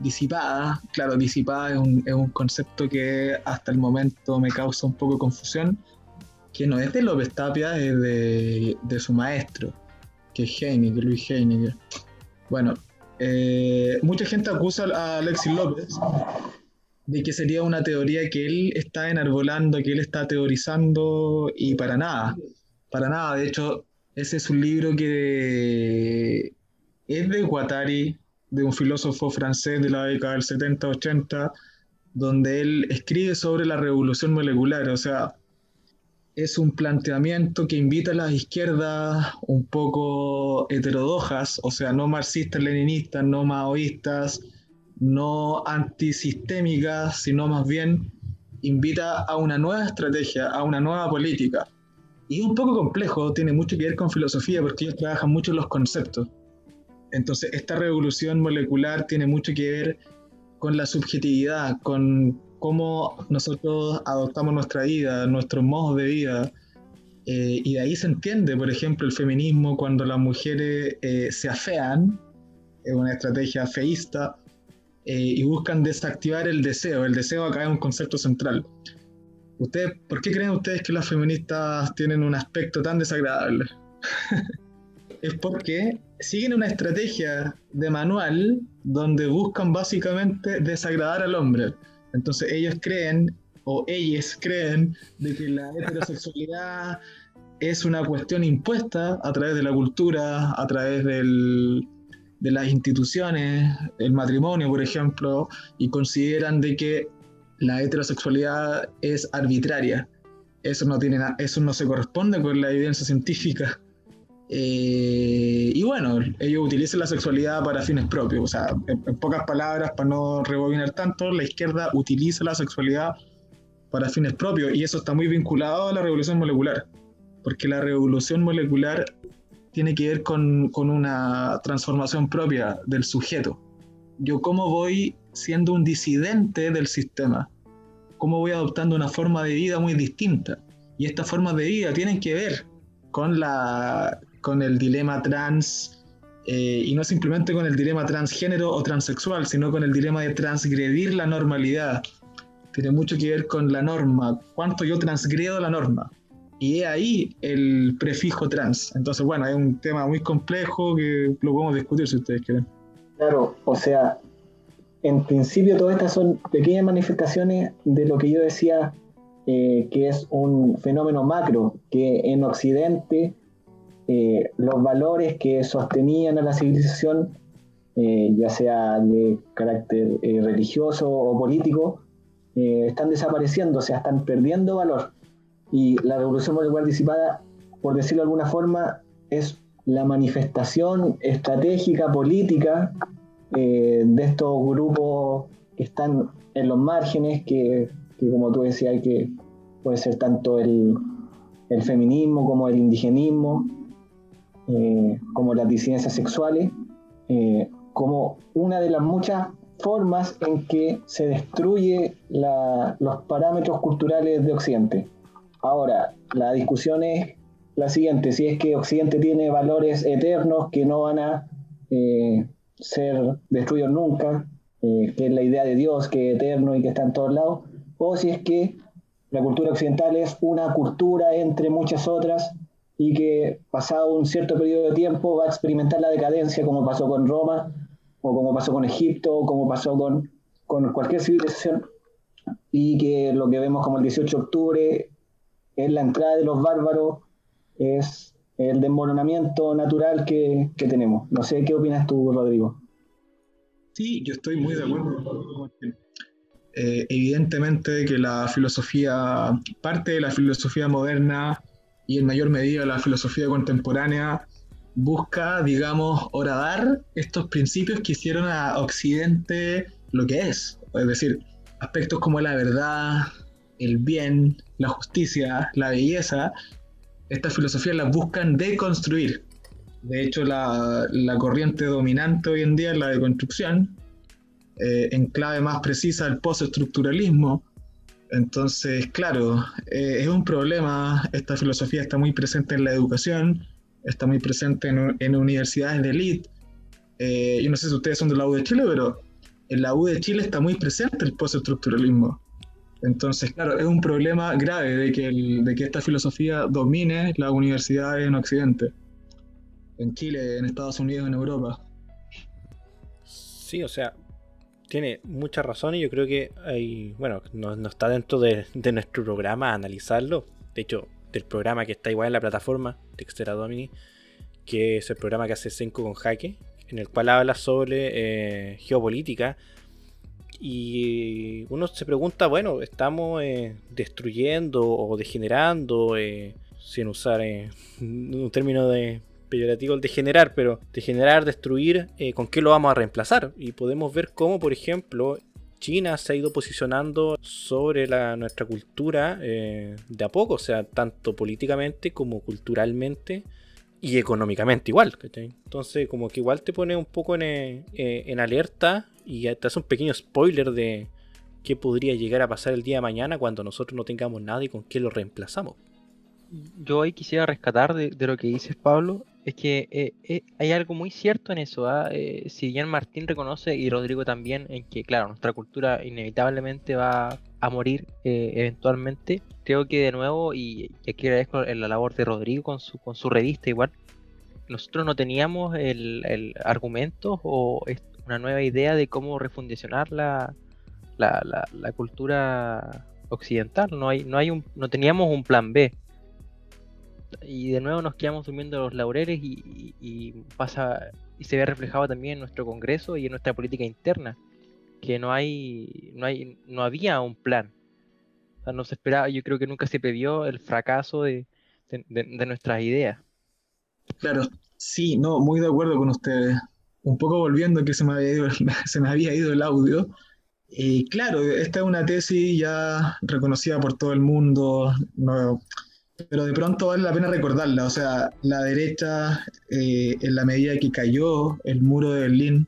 S4: disipada. Claro, disipada es un, es un, concepto que hasta el momento me causa un poco de confusión, que no es de López Tapia, es de, de su maestro, que es Heiniger, Luis Heiniger. Bueno, eh, mucha gente acusa a Alexis López de que sería una teoría que él está enarbolando, que él está teorizando y para nada, para nada. De hecho, ese es un libro que es de Guattari, de un filósofo francés de la década del 70-80, donde él escribe sobre la revolución molecular. O sea, es un planteamiento que invita a las izquierdas un poco heterodojas, o sea, no marxistas, leninistas, no maoístas, no antisistémicas, sino más bien invita a una nueva estrategia, a una nueva política. Y es un poco complejo, tiene mucho que ver con filosofía, porque ellos trabajan mucho los conceptos. Entonces, esta revolución molecular tiene mucho que ver con la subjetividad, con cómo nosotros adoptamos nuestra vida, nuestros modos de vida. Eh, y de ahí se entiende, por ejemplo, el feminismo cuando las mujeres eh, se afean, es una estrategia feísta, eh, y buscan desactivar el deseo. El deseo acá es un concepto central. ¿Ustedes, ¿Por qué creen ustedes que las feministas tienen un aspecto tan desagradable? es porque siguen una estrategia de manual donde buscan básicamente desagradar al hombre. Entonces ellos creen, o ellas creen, de que la heterosexualidad es una cuestión impuesta a través de la cultura, a través del, de las instituciones, el matrimonio, por ejemplo, y consideran de que la heterosexualidad es arbitraria. Eso no, tiene eso no se corresponde con la evidencia científica. Eh, y bueno, ellos utilizan la sexualidad para fines propios. O sea, en, pocas palabras, para no rebobinar tanto, la izquierda utiliza la sexualidad para fines propios. Y eso está muy vinculado a la revolución molecular. Porque la revolución molecular tiene que ver con, con una transformación propia del sujeto. Yo cómo voy siendo un disidente del sistema, cómo voy adoptando una forma de vida muy distinta. Y estas formas de vida tienen que ver con, la, con el dilema trans, eh, y no simplemente con el dilema transgénero o transexual, sino con el dilema de transgredir la normalidad. Tiene mucho que ver con la norma, cuánto yo transgredo la norma y ahí el prefijo trans. Entonces, bueno, es un tema muy complejo que lo podemos discutir si ustedes quieren.
S3: Claro, o sea, en principio todas estas son pequeñas manifestaciones de lo que yo decía eh, que es un fenómeno macro, que en Occidente eh, los valores que sostenían a la civilización, eh, ya sea de carácter religioso o político, están desapareciendo, o sea, están perdiendo valor. Y la revolución molecular disipada, por decirlo de alguna forma, es la manifestación estratégica, política eh, de estos grupos que están en los márgenes, que, como tú decías, que puede ser tanto el, feminismo como el indigenismo, eh, como las disidencias sexuales, eh, como una de las muchas formas en que se destruye los parámetros culturales de Occidente. Ahora, la discusión es la siguiente, si es que Occidente tiene valores eternos que no van a eh, ser destruidos nunca, eh, que es la idea de Dios, que es eterno y que está en todos lados, o si es que la cultura occidental es una cultura entre muchas otras y que pasado un cierto periodo de tiempo va a experimentar la decadencia como pasó con Roma, o como pasó con Egipto, o como pasó con, con cualquier civilización, y que lo que vemos como el 18 de octubre es la entrada de los bárbaros, es el desmoronamiento natural que, tenemos. No sé qué opinas tú, Rodrigo.
S4: Sí, yo estoy muy de acuerdo. Eh, evidentemente que la filosofía, parte de la filosofía moderna y en mayor medida la filosofía contemporánea, busca, digamos, horadar estos principios que hicieron a Occidente lo que es. Es decir, aspectos como la verdad, el bien, la justicia, la belleza, estas filosofías las buscan deconstruir. De hecho, la, corriente dominante hoy en día es la deconstrucción, eh, en clave más precisa el postestructuralismo. Entonces, claro, eh, es un problema, esta filosofía está muy presente en la educación, está muy presente en, universidades de élite. Eh, yo no sé si ustedes son de la U de Chile, pero en la U de Chile está muy presente el postestructuralismo. Entonces, claro, es un problema grave de que, de que esta filosofía domine las universidades en Occidente, en Chile, en Estados Unidos, en Europa.
S1: Sí, o sea, tiene mucha razón y yo creo que hay, bueno, no, está dentro de, nuestro programa analizarlo. De hecho, del programa que está igual en la plataforma, Textera Domini, que es el programa que hace Senko con Jaque, en el cual habla sobre eh, geopolítica y uno se pregunta, bueno, estamos eh, destruyendo o degenerando, eh, sin usar un término de peyorativo el degenerar, pero degenerar, destruir, ¿con qué lo vamos a reemplazar? Y podemos ver cómo, por ejemplo, China se ha ido posicionando sobre nuestra cultura de a poco, o sea, tanto políticamente como culturalmente y económicamente igual. Entonces, como que igual te pone un poco en, en alerta y te hace un pequeño spoiler de qué podría llegar a pasar el día de mañana cuando nosotros no tengamos nada y con qué lo reemplazamos.
S2: Yo hoy quisiera rescatar de, lo que dices, Pablo, es que eh, eh, hay algo muy cierto en eso. ¿ah? Eh, si bien Martín reconoce y Rodrigo también en que, claro, nuestra cultura inevitablemente va a morir eventualmente, creo que de nuevo, y, aquí agradezco la labor de Rodrigo con su, con su revista igual, nosotros no teníamos el, el argumento o una nueva idea de cómo refundicionar la, la, la, cultura occidental. No, hay, no, hay un, no teníamos un plan B. Y de nuevo nos quedamos durmiendo los laureles y, pasa y se ve reflejado también en nuestro Congreso y en nuestra política interna que no hay no hay no había un plan. No se esperaba yo creo que nunca se previó el fracaso de, de nuestras ideas.
S4: Claro sí no muy de acuerdo con ustedes. Un poco volviendo que se me había ido, se me había ido el audio. Y claro, esta es una tesis ya reconocida por todo el mundo, pero de pronto vale la pena recordarla. O sea, la derecha, eh, en la medida que cayó el muro de Berlín,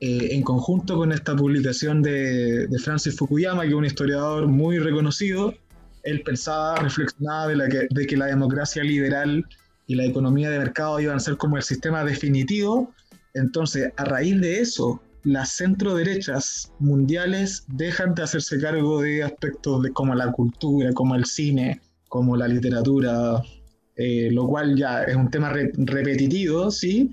S4: eh, en conjunto con esta publicación de, de, Francis Fukuyama, que es un historiador muy reconocido, él pensaba, reflexionaba de, la que, de que la democracia liberal y la economía de mercado iban a ser como el sistema definitivo entonces, a raíz de eso, las centro-derechas mundiales dejan de hacerse cargo de aspectos de, como la cultura, como el cine, como la literatura, eh, lo cual ya es un tema repetitivo, sí,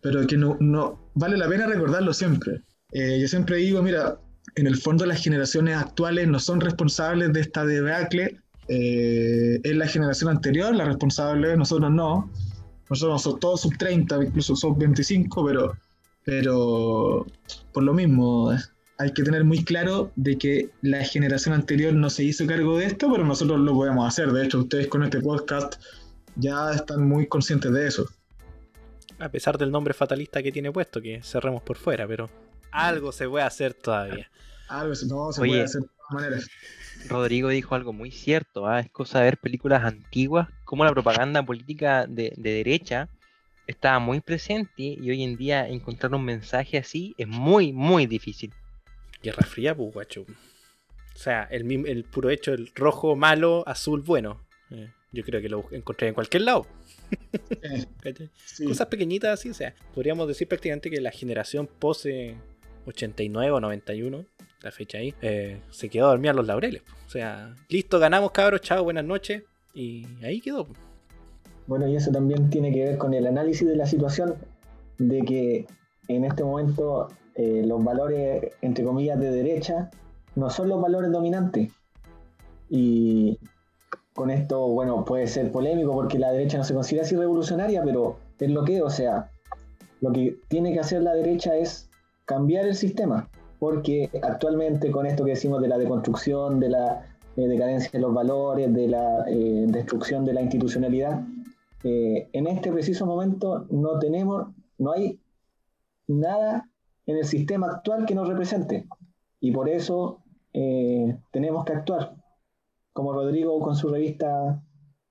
S4: pero que no, no, vale la pena recordarlo siempre. Eh, yo siempre digo, mira, en el fondo las generaciones actuales no son responsables de esta debacle, eh, es la generación anterior la responsable, nosotros no, nosotros somos todos sub 30, incluso sub 25, pero, pero por lo mismo hay que tener muy claro de que la generación anterior no se hizo cargo de esto, pero nosotros lo podemos hacer. De hecho, ustedes con este podcast ya están muy conscientes de eso.
S1: A pesar del nombre fatalista que tiene puesto, que cerremos por fuera, pero algo se puede hacer todavía.
S4: Algo no, se puede hacer de todas maneras.
S2: Rodrigo dijo algo muy cierto, ¿ah? es cosa de ver películas antiguas, como la propaganda política de, derecha estaba muy presente y hoy en día encontrar un mensaje así es muy, muy difícil.
S1: Guerra fría, pues, guacho. O sea, el, el puro hecho, el rojo malo, azul bueno. Eh, yo creo que lo encontré en cualquier lado. Cosas pequeñitas así, o sea, podríamos decir prácticamente que la generación pose 89 o 91 la fecha ahí, eh, se quedó a dormir a los laureles. O sea, listo, ganamos cabros, chao, buenas noches. Y ahí quedó.
S3: Bueno, y eso también tiene que ver con el análisis de la situación, de que en este momento eh, los valores, entre comillas, de derecha, no son los valores dominantes. Y con esto, bueno, puede ser polémico porque la derecha no se considera así revolucionaria, pero es lo que, o sea, lo que tiene que hacer la derecha es cambiar el sistema porque actualmente con esto que decimos de la deconstrucción, de la eh, decadencia de los valores, de la eh, destrucción de la institucionalidad, en este preciso momento no tenemos, no hay nada en el sistema actual que nos represente. Y por eso tenemos que actuar, como Rodrigo con su revista,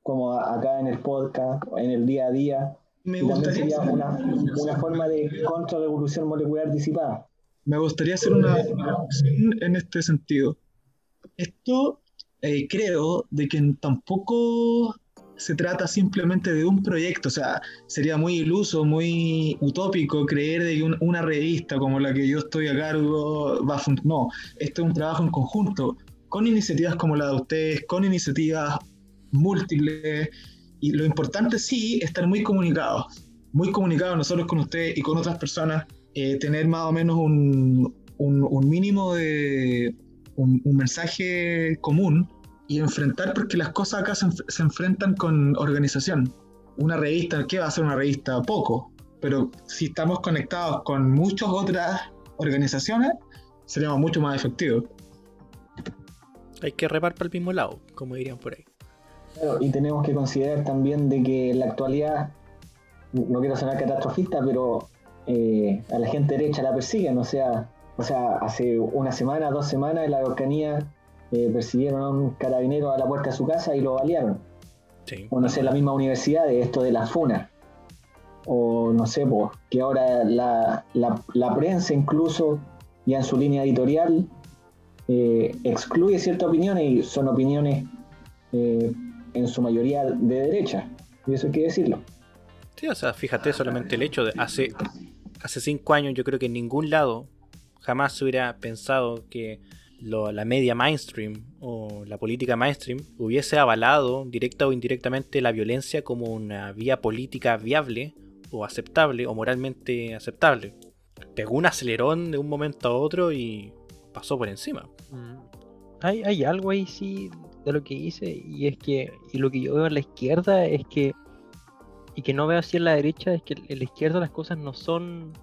S3: como acá en el podcast, en el día a día.
S4: Me gustaría
S3: una, una forma de contrarrevolución molecular disipada.
S4: Me gustaría hacer una en este sentido. Esto eh, creo de que tampoco se trata simplemente de un proyecto, o sea, sería muy iluso, muy utópico creer de que una revista como la que yo estoy a cargo va a funcionar. No, esto es un trabajo en conjunto, con iniciativas como la de ustedes, con iniciativas múltiples, y lo importante sí, estar muy comunicados, muy comunicados nosotros con ustedes y con otras personas eh, tener más o menos un, un, mínimo de un, mensaje común y enfrentar, porque las cosas acá se, enfrentan con organización. Una revista, ¿qué va a ser una revista? Poco, pero si estamos conectados con muchas otras organizaciones, seríamos mucho más efectivos.
S1: Hay que repar para el mismo lado, como dirían por ahí.
S3: y tenemos que considerar también de que en la actualidad, no quiero sonar catastrofista, pero eh, a la gente derecha la persiguen. O sea, o sea, hace una semana, dos semanas, en la Araucanía eh, persiguieron a un carabinero a la puerta de su casa y lo balearon. O no sé, la misma universidad de esto de la FUNA. O no sé, pues, que ahora la, la, prensa incluso, ya en su línea editorial, eh, excluye ciertas opiniones y son opiniones eh, en su mayoría de derecha. Y eso hay que decirlo.
S1: Sí, o sea, fíjate solamente el hecho de hace, hace cinco años yo creo que en ningún lado jamás se hubiera pensado que la media mainstream o la política mainstream hubiese avalado directa o indirectamente la violencia como una vía política viable o aceptable o moralmente aceptable. Pegó un acelerón de un momento a otro y pasó por encima.
S2: Mm. Hay, hay algo ahí sí de lo que hice y es que y lo que yo veo en la izquierda es que y que no veo así en la derecha es que en la izquierda las cosas no son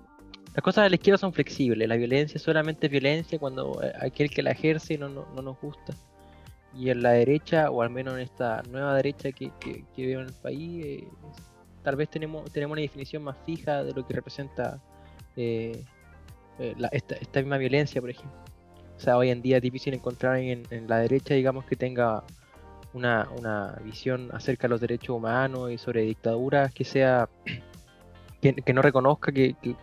S2: las cosas de la izquierda son flexibles, la violencia solamente es violencia cuando eh, aquel que la ejerce no, no, nos gusta. Y en la derecha, o al menos en esta nueva derecha que, que, veo en el país, eh, tal vez tenemos, tenemos una definición más fija de lo que representa eh, esta, esta, misma violencia, por ejemplo. O sea, hoy en día es difícil encontrar en, en la derecha, digamos, que tenga una, una, visión acerca de los derechos humanos y sobre dictaduras que sea que, que no reconozca que, que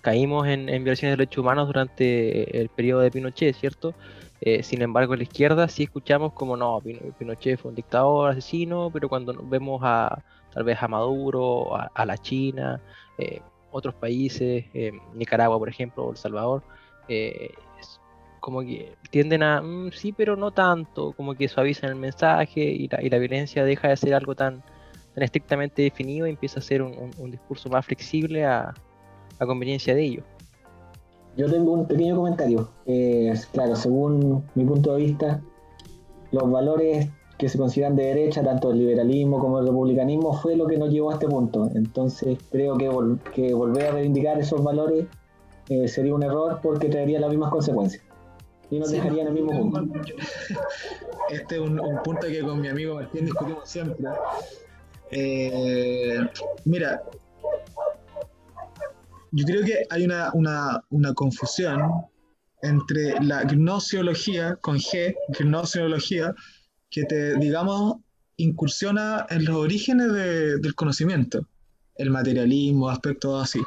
S2: caímos en, violaciones de derechos humanos durante el periodo de Pinochet, ¿cierto? Eh, sin embargo, en la izquierda sí escuchamos como no, Pinochet fue un dictador, asesino, pero cuando vemos a tal vez a Maduro, a, la China, eh, otros países, eh, Nicaragua, por ejemplo, El Salvador, como que tienden a, mm, sí, pero no tanto, como que suavizan el mensaje y la, y la violencia deja de ser algo tan, tan estrictamente definido y empieza a ser un discurso más flexible a, a conveniencia de ellos.
S3: Yo tengo un pequeño comentario. claro, según mi punto de vista, los valores que se consideran de derecha, tanto el liberalismo como el republicanismo, fue lo que nos llevó a este punto. Entonces creo que, que volver a reivindicar esos valores eh, sería un error porque traería las mismas consecuencias. Y nos dejaría en el mismo punto.
S4: Este es un, punto que con mi amigo Martín discutimos siempre. Eh, mira, yo creo que hay una, una, confusión entre la gnosiología, con G, gnosiología, que te, digamos, incursiona en los orígenes del conocimiento, el materialismo, aspectos así,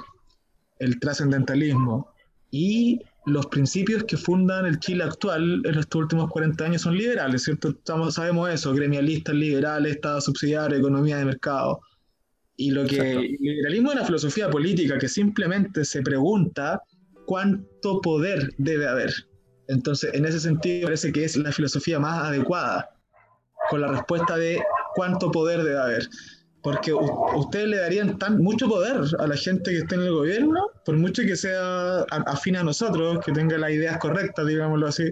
S4: el trascendentalismo, y los principios que fundan el Chile actual en estos últimos 40 años son liberales, ¿cierto? Sabemos eso, gremialistas liberales, Estado subsidiario, economía de mercado. Y lo que el liberalismo es una filosofía política que simplemente se pregunta cuánto poder debe haber. Entonces, en ese sentido, parece que es la filosofía más adecuada, con la respuesta de cuánto poder debe haber. Porque ustedes le darían tan, mucho poder a la gente que esté en el gobierno, por mucho que sea afín a nosotros, que tenga las ideas correctas, digámoslo así.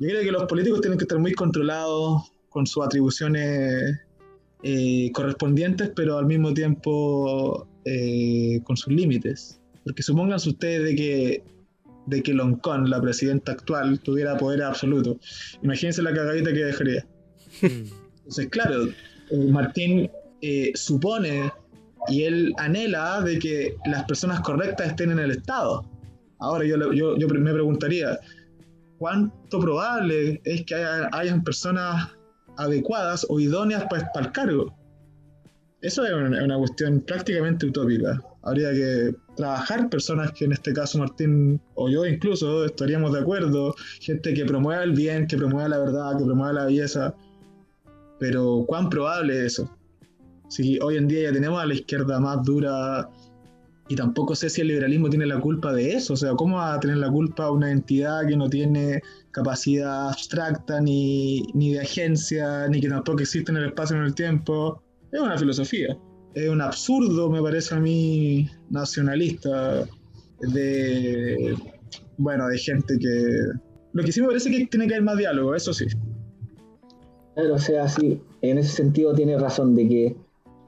S4: Yo creo que los políticos tienen que estar muy controlados con sus atribuciones eh, correspondientes, pero al mismo tiempo eh, con sus límites. Porque supónganse ustedes de que, de que Loncón, la presidenta actual, tuviera poder absoluto. Imagínense la cagadita que dejaría. Entonces, claro, eh, Martín supone y él anhela de que las personas correctas estén en el Estado. Ahora yo, yo, yo me preguntaría, ¿cuánto probable es que haya, hayan personas adecuadas o idóneas para, el cargo. Eso es una, cuestión prácticamente utópica. Habría que trabajar personas que en este caso Martín o yo incluso estaríamos de acuerdo, gente que promueva el bien, que promueva la verdad, que promueva la belleza. Pero ¿cuán probable es eso? Si hoy en día ya tenemos a la izquierda más dura y tampoco sé si el liberalismo tiene la culpa de eso. O sea, ¿cómo va a tener la culpa una entidad que no tiene capacidad abstracta, ni, ni de agencia, ni que tampoco existe en el espacio ni en el tiempo? Es una filosofía. Es un absurdo, me parece a mí, nacionalista, de, bueno, de gente que... Lo que sí me parece que tiene que haber más diálogo, eso sí.
S3: Claro, o sea, sí, en ese sentido tiene razón de que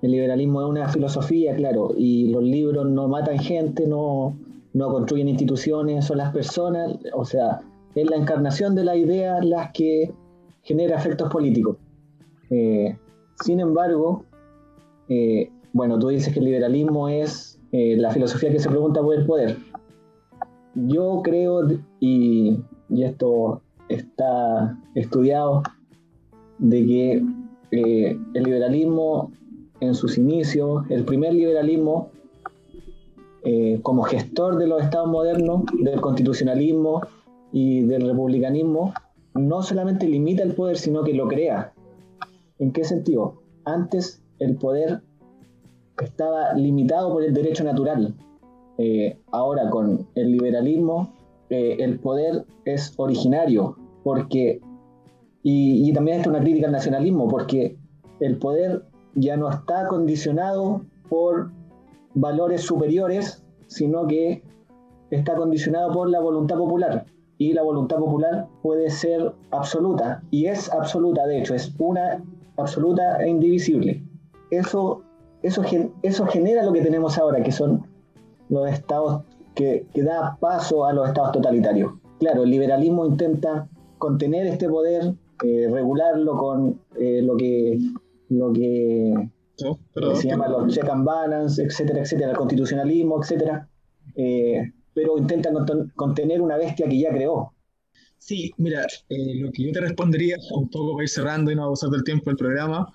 S3: el liberalismo es una filosofía, claro, y los libros no matan gente, no, no construyen instituciones, son las personas, o sea, es la encarnación de la idea las que genera efectos políticos. Eh, sin embargo, eh, bueno, tú dices que el liberalismo es eh, la filosofía que se pregunta por el poder. Yo creo, y, y esto está estudiado, de que el liberalismo en sus inicios, el primer liberalismo como gestor de los estados modernos, del constitucionalismo y del republicanismo no solamente limita el poder, sino que lo crea. ¿En qué sentido? Antes el poder estaba limitado por el derecho natural. Eh, ahora con el liberalismo eh, el poder es originario, porque, y, y también está una crítica al nacionalismo, porque el poder ya no está condicionado por valores superiores, sino que está condicionado por la voluntad popular. Y la voluntad popular puede ser absoluta, y es absoluta, de hecho, es una absoluta e indivisible. Eso, eso, eso genera lo que tenemos ahora, que son los estados que, que da paso a los estados totalitarios. Claro, el liberalismo intenta contener este poder, eh, regularlo con eh, lo que lo que se llama los check and balance, etcétera, etcétera, el constitucionalismo, etcétera, eh, pero intenta contener una bestia que ya creó.
S4: Sí, mira, eh, lo que yo te respondería, un poco para ir cerrando y no abusar del tiempo del programa,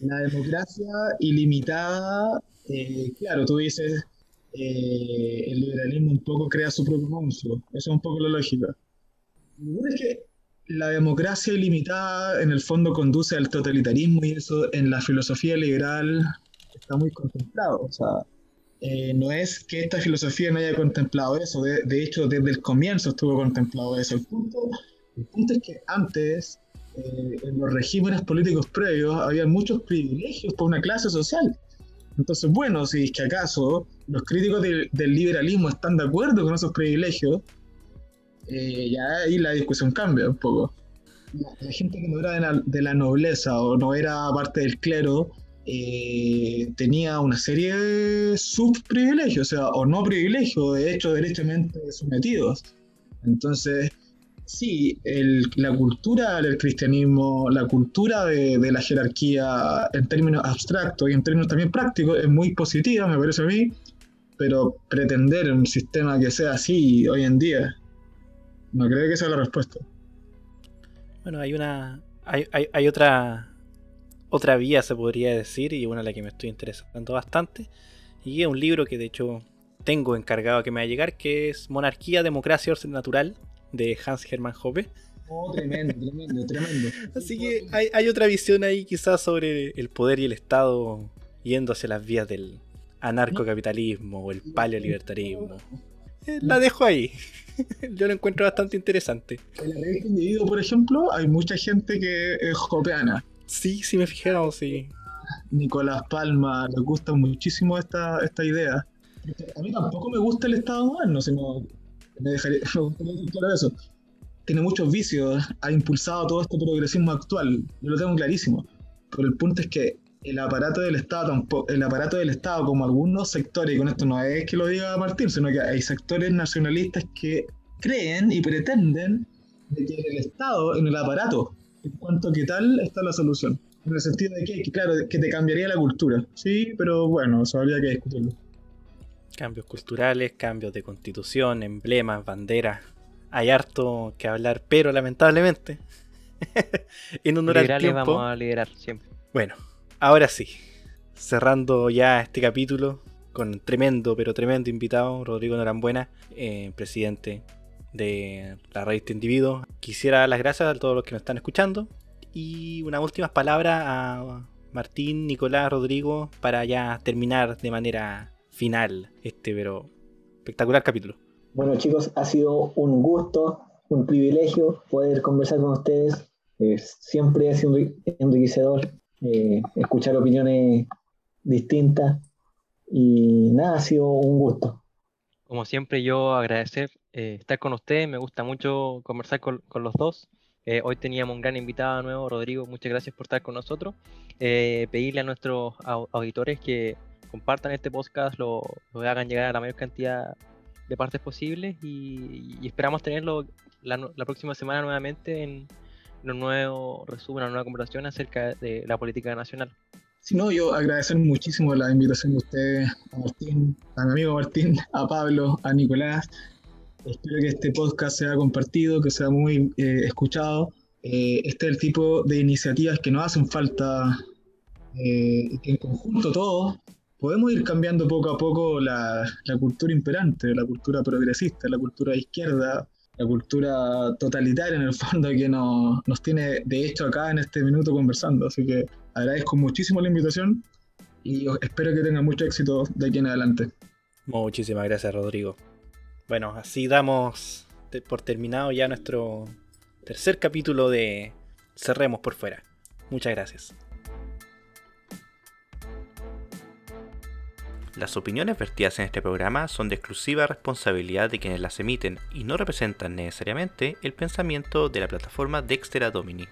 S4: la democracia ilimitada, eh, claro, tú dices, el liberalismo un poco crea su propio monstruo, eso es un poco la lógica. Lo es que la democracia ilimitada en el fondo conduce al totalitarismo y eso en la filosofía liberal está muy contemplado. O sea, eh, no es que esta filosofía no haya contemplado eso, de, hecho desde el comienzo estuvo contemplado eso. El punto, el punto es que antes, eh, en los regímenes políticos previos, había muchos privilegios para una clase social. Entonces, bueno, si es que acaso los críticos del liberalismo están de acuerdo con esos privilegios, eh, ya ahí la discusión cambia un poco. La, gente que no era de la, nobleza o no era parte del clero eh, tenía una serie de subprivilegios, o sea, o no privilegios, de hecho, derechamente sometidos. Entonces, sí, la cultura del cristianismo, la cultura de, de, la jerarquía en términos abstractos y en términos también prácticos es muy positiva, me parece a mí, pero pretender un sistema que sea así hoy en día no creo que sea la respuesta.
S1: Bueno, hay una. Hay, hay, otra. Otra vía, se podría decir, y una a la que me estoy interesando bastante. Y es un libro que de hecho tengo encargado que me va a llegar, que es Monarquía, Democracia, Orden Natural, de Hans Hermann Hoppe.
S3: Oh, tremendo, tremendo, tremendo.
S1: Así que hay, hay, otra visión ahí quizás sobre el poder y el Estado yendo hacia las vías del anarcocapitalismo o el paleolibertarismo. Eh, la dejo ahí. Yo lo encuentro bastante interesante.
S4: En la revista Individuo, por ejemplo, hay mucha gente que es jopeana.
S1: Sí, sí me fijado, sí.
S4: Nicolás Palma, le gusta muchísimo esta, esta idea. A mí tampoco me gusta el Estado moderno, sino me dejaría claro eso. Tiene muchos vicios, ha impulsado todo este progresismo actual, yo lo tengo clarísimo. Pero el punto es que el aparato del Estado, el aparato del Estado, como algunos sectores, y con esto no es que lo diga Martín, sino que hay sectores nacionalistas que creen y pretenden de que el Estado, en el aparato, en cuanto a qué tal está la solución. En el sentido de que, claro, que te cambiaría la cultura. Sí, pero bueno, eso habría que discutirlo.
S1: Cambios culturales, cambios de constitución, emblemas, banderas. Hay harto que hablar, pero lamentablemente,
S2: en honor al tiempo, vamos a liderar siempre.
S1: Bueno, ahora sí, cerrando ya este capítulo con tremendo, pero tremendo invitado, Rodrigo Norambuena, eh, presidente de la revista Individuo. Quisiera dar las gracias a todos los que nos están escuchando y unas últimas palabras a Martín, Nicolás, Rodrigo para ya terminar de manera final este pero espectacular capítulo.
S3: Bueno chicos, ha sido un gusto, un privilegio poder conversar con ustedes. siempre es enriquecedor eh, escuchar opiniones distintas. Y nada, ha sido un gusto.
S2: Como siempre, yo agradecer eh, estar con ustedes. Me gusta mucho conversar con, los dos. Eh, hoy teníamos un gran invitado nuevo, Rodrigo. Muchas gracias por estar con nosotros. pedirle a nuestros auditores que compartan este podcast, lo, hagan llegar a la mayor cantidad de partes posibles y, esperamos tenerlo la, la, próxima semana nuevamente en, un nuevo resumen, una nueva conversación acerca de la política nacional.
S4: Si no, yo agradecer muchísimo la invitación de ustedes, a Martín, a mi amigo Martín, a Pablo, a Nicolás. Espero que este podcast sea compartido, que sea muy eh, escuchado. Eh, este es el tipo de iniciativas que nos hacen falta eh, que en conjunto todos podemos ir cambiando poco a poco la, cultura imperante, la cultura progresista, la cultura izquierda, la cultura totalitaria en el fondo que nos, nos tiene de hecho acá en este minuto conversando. Así que agradezco muchísimo la invitación y espero que tengan mucho éxito de aquí en adelante.
S1: Muchísimas gracias, Rodrigo. Bueno, así damos por terminado ya nuestro tercer capítulo de Cerremos por fuera. Muchas gracias. Las opiniones vertidas en este programa son de exclusiva responsabilidad de quienes las emiten y no representan necesariamente el pensamiento de la plataforma Dexter Domini.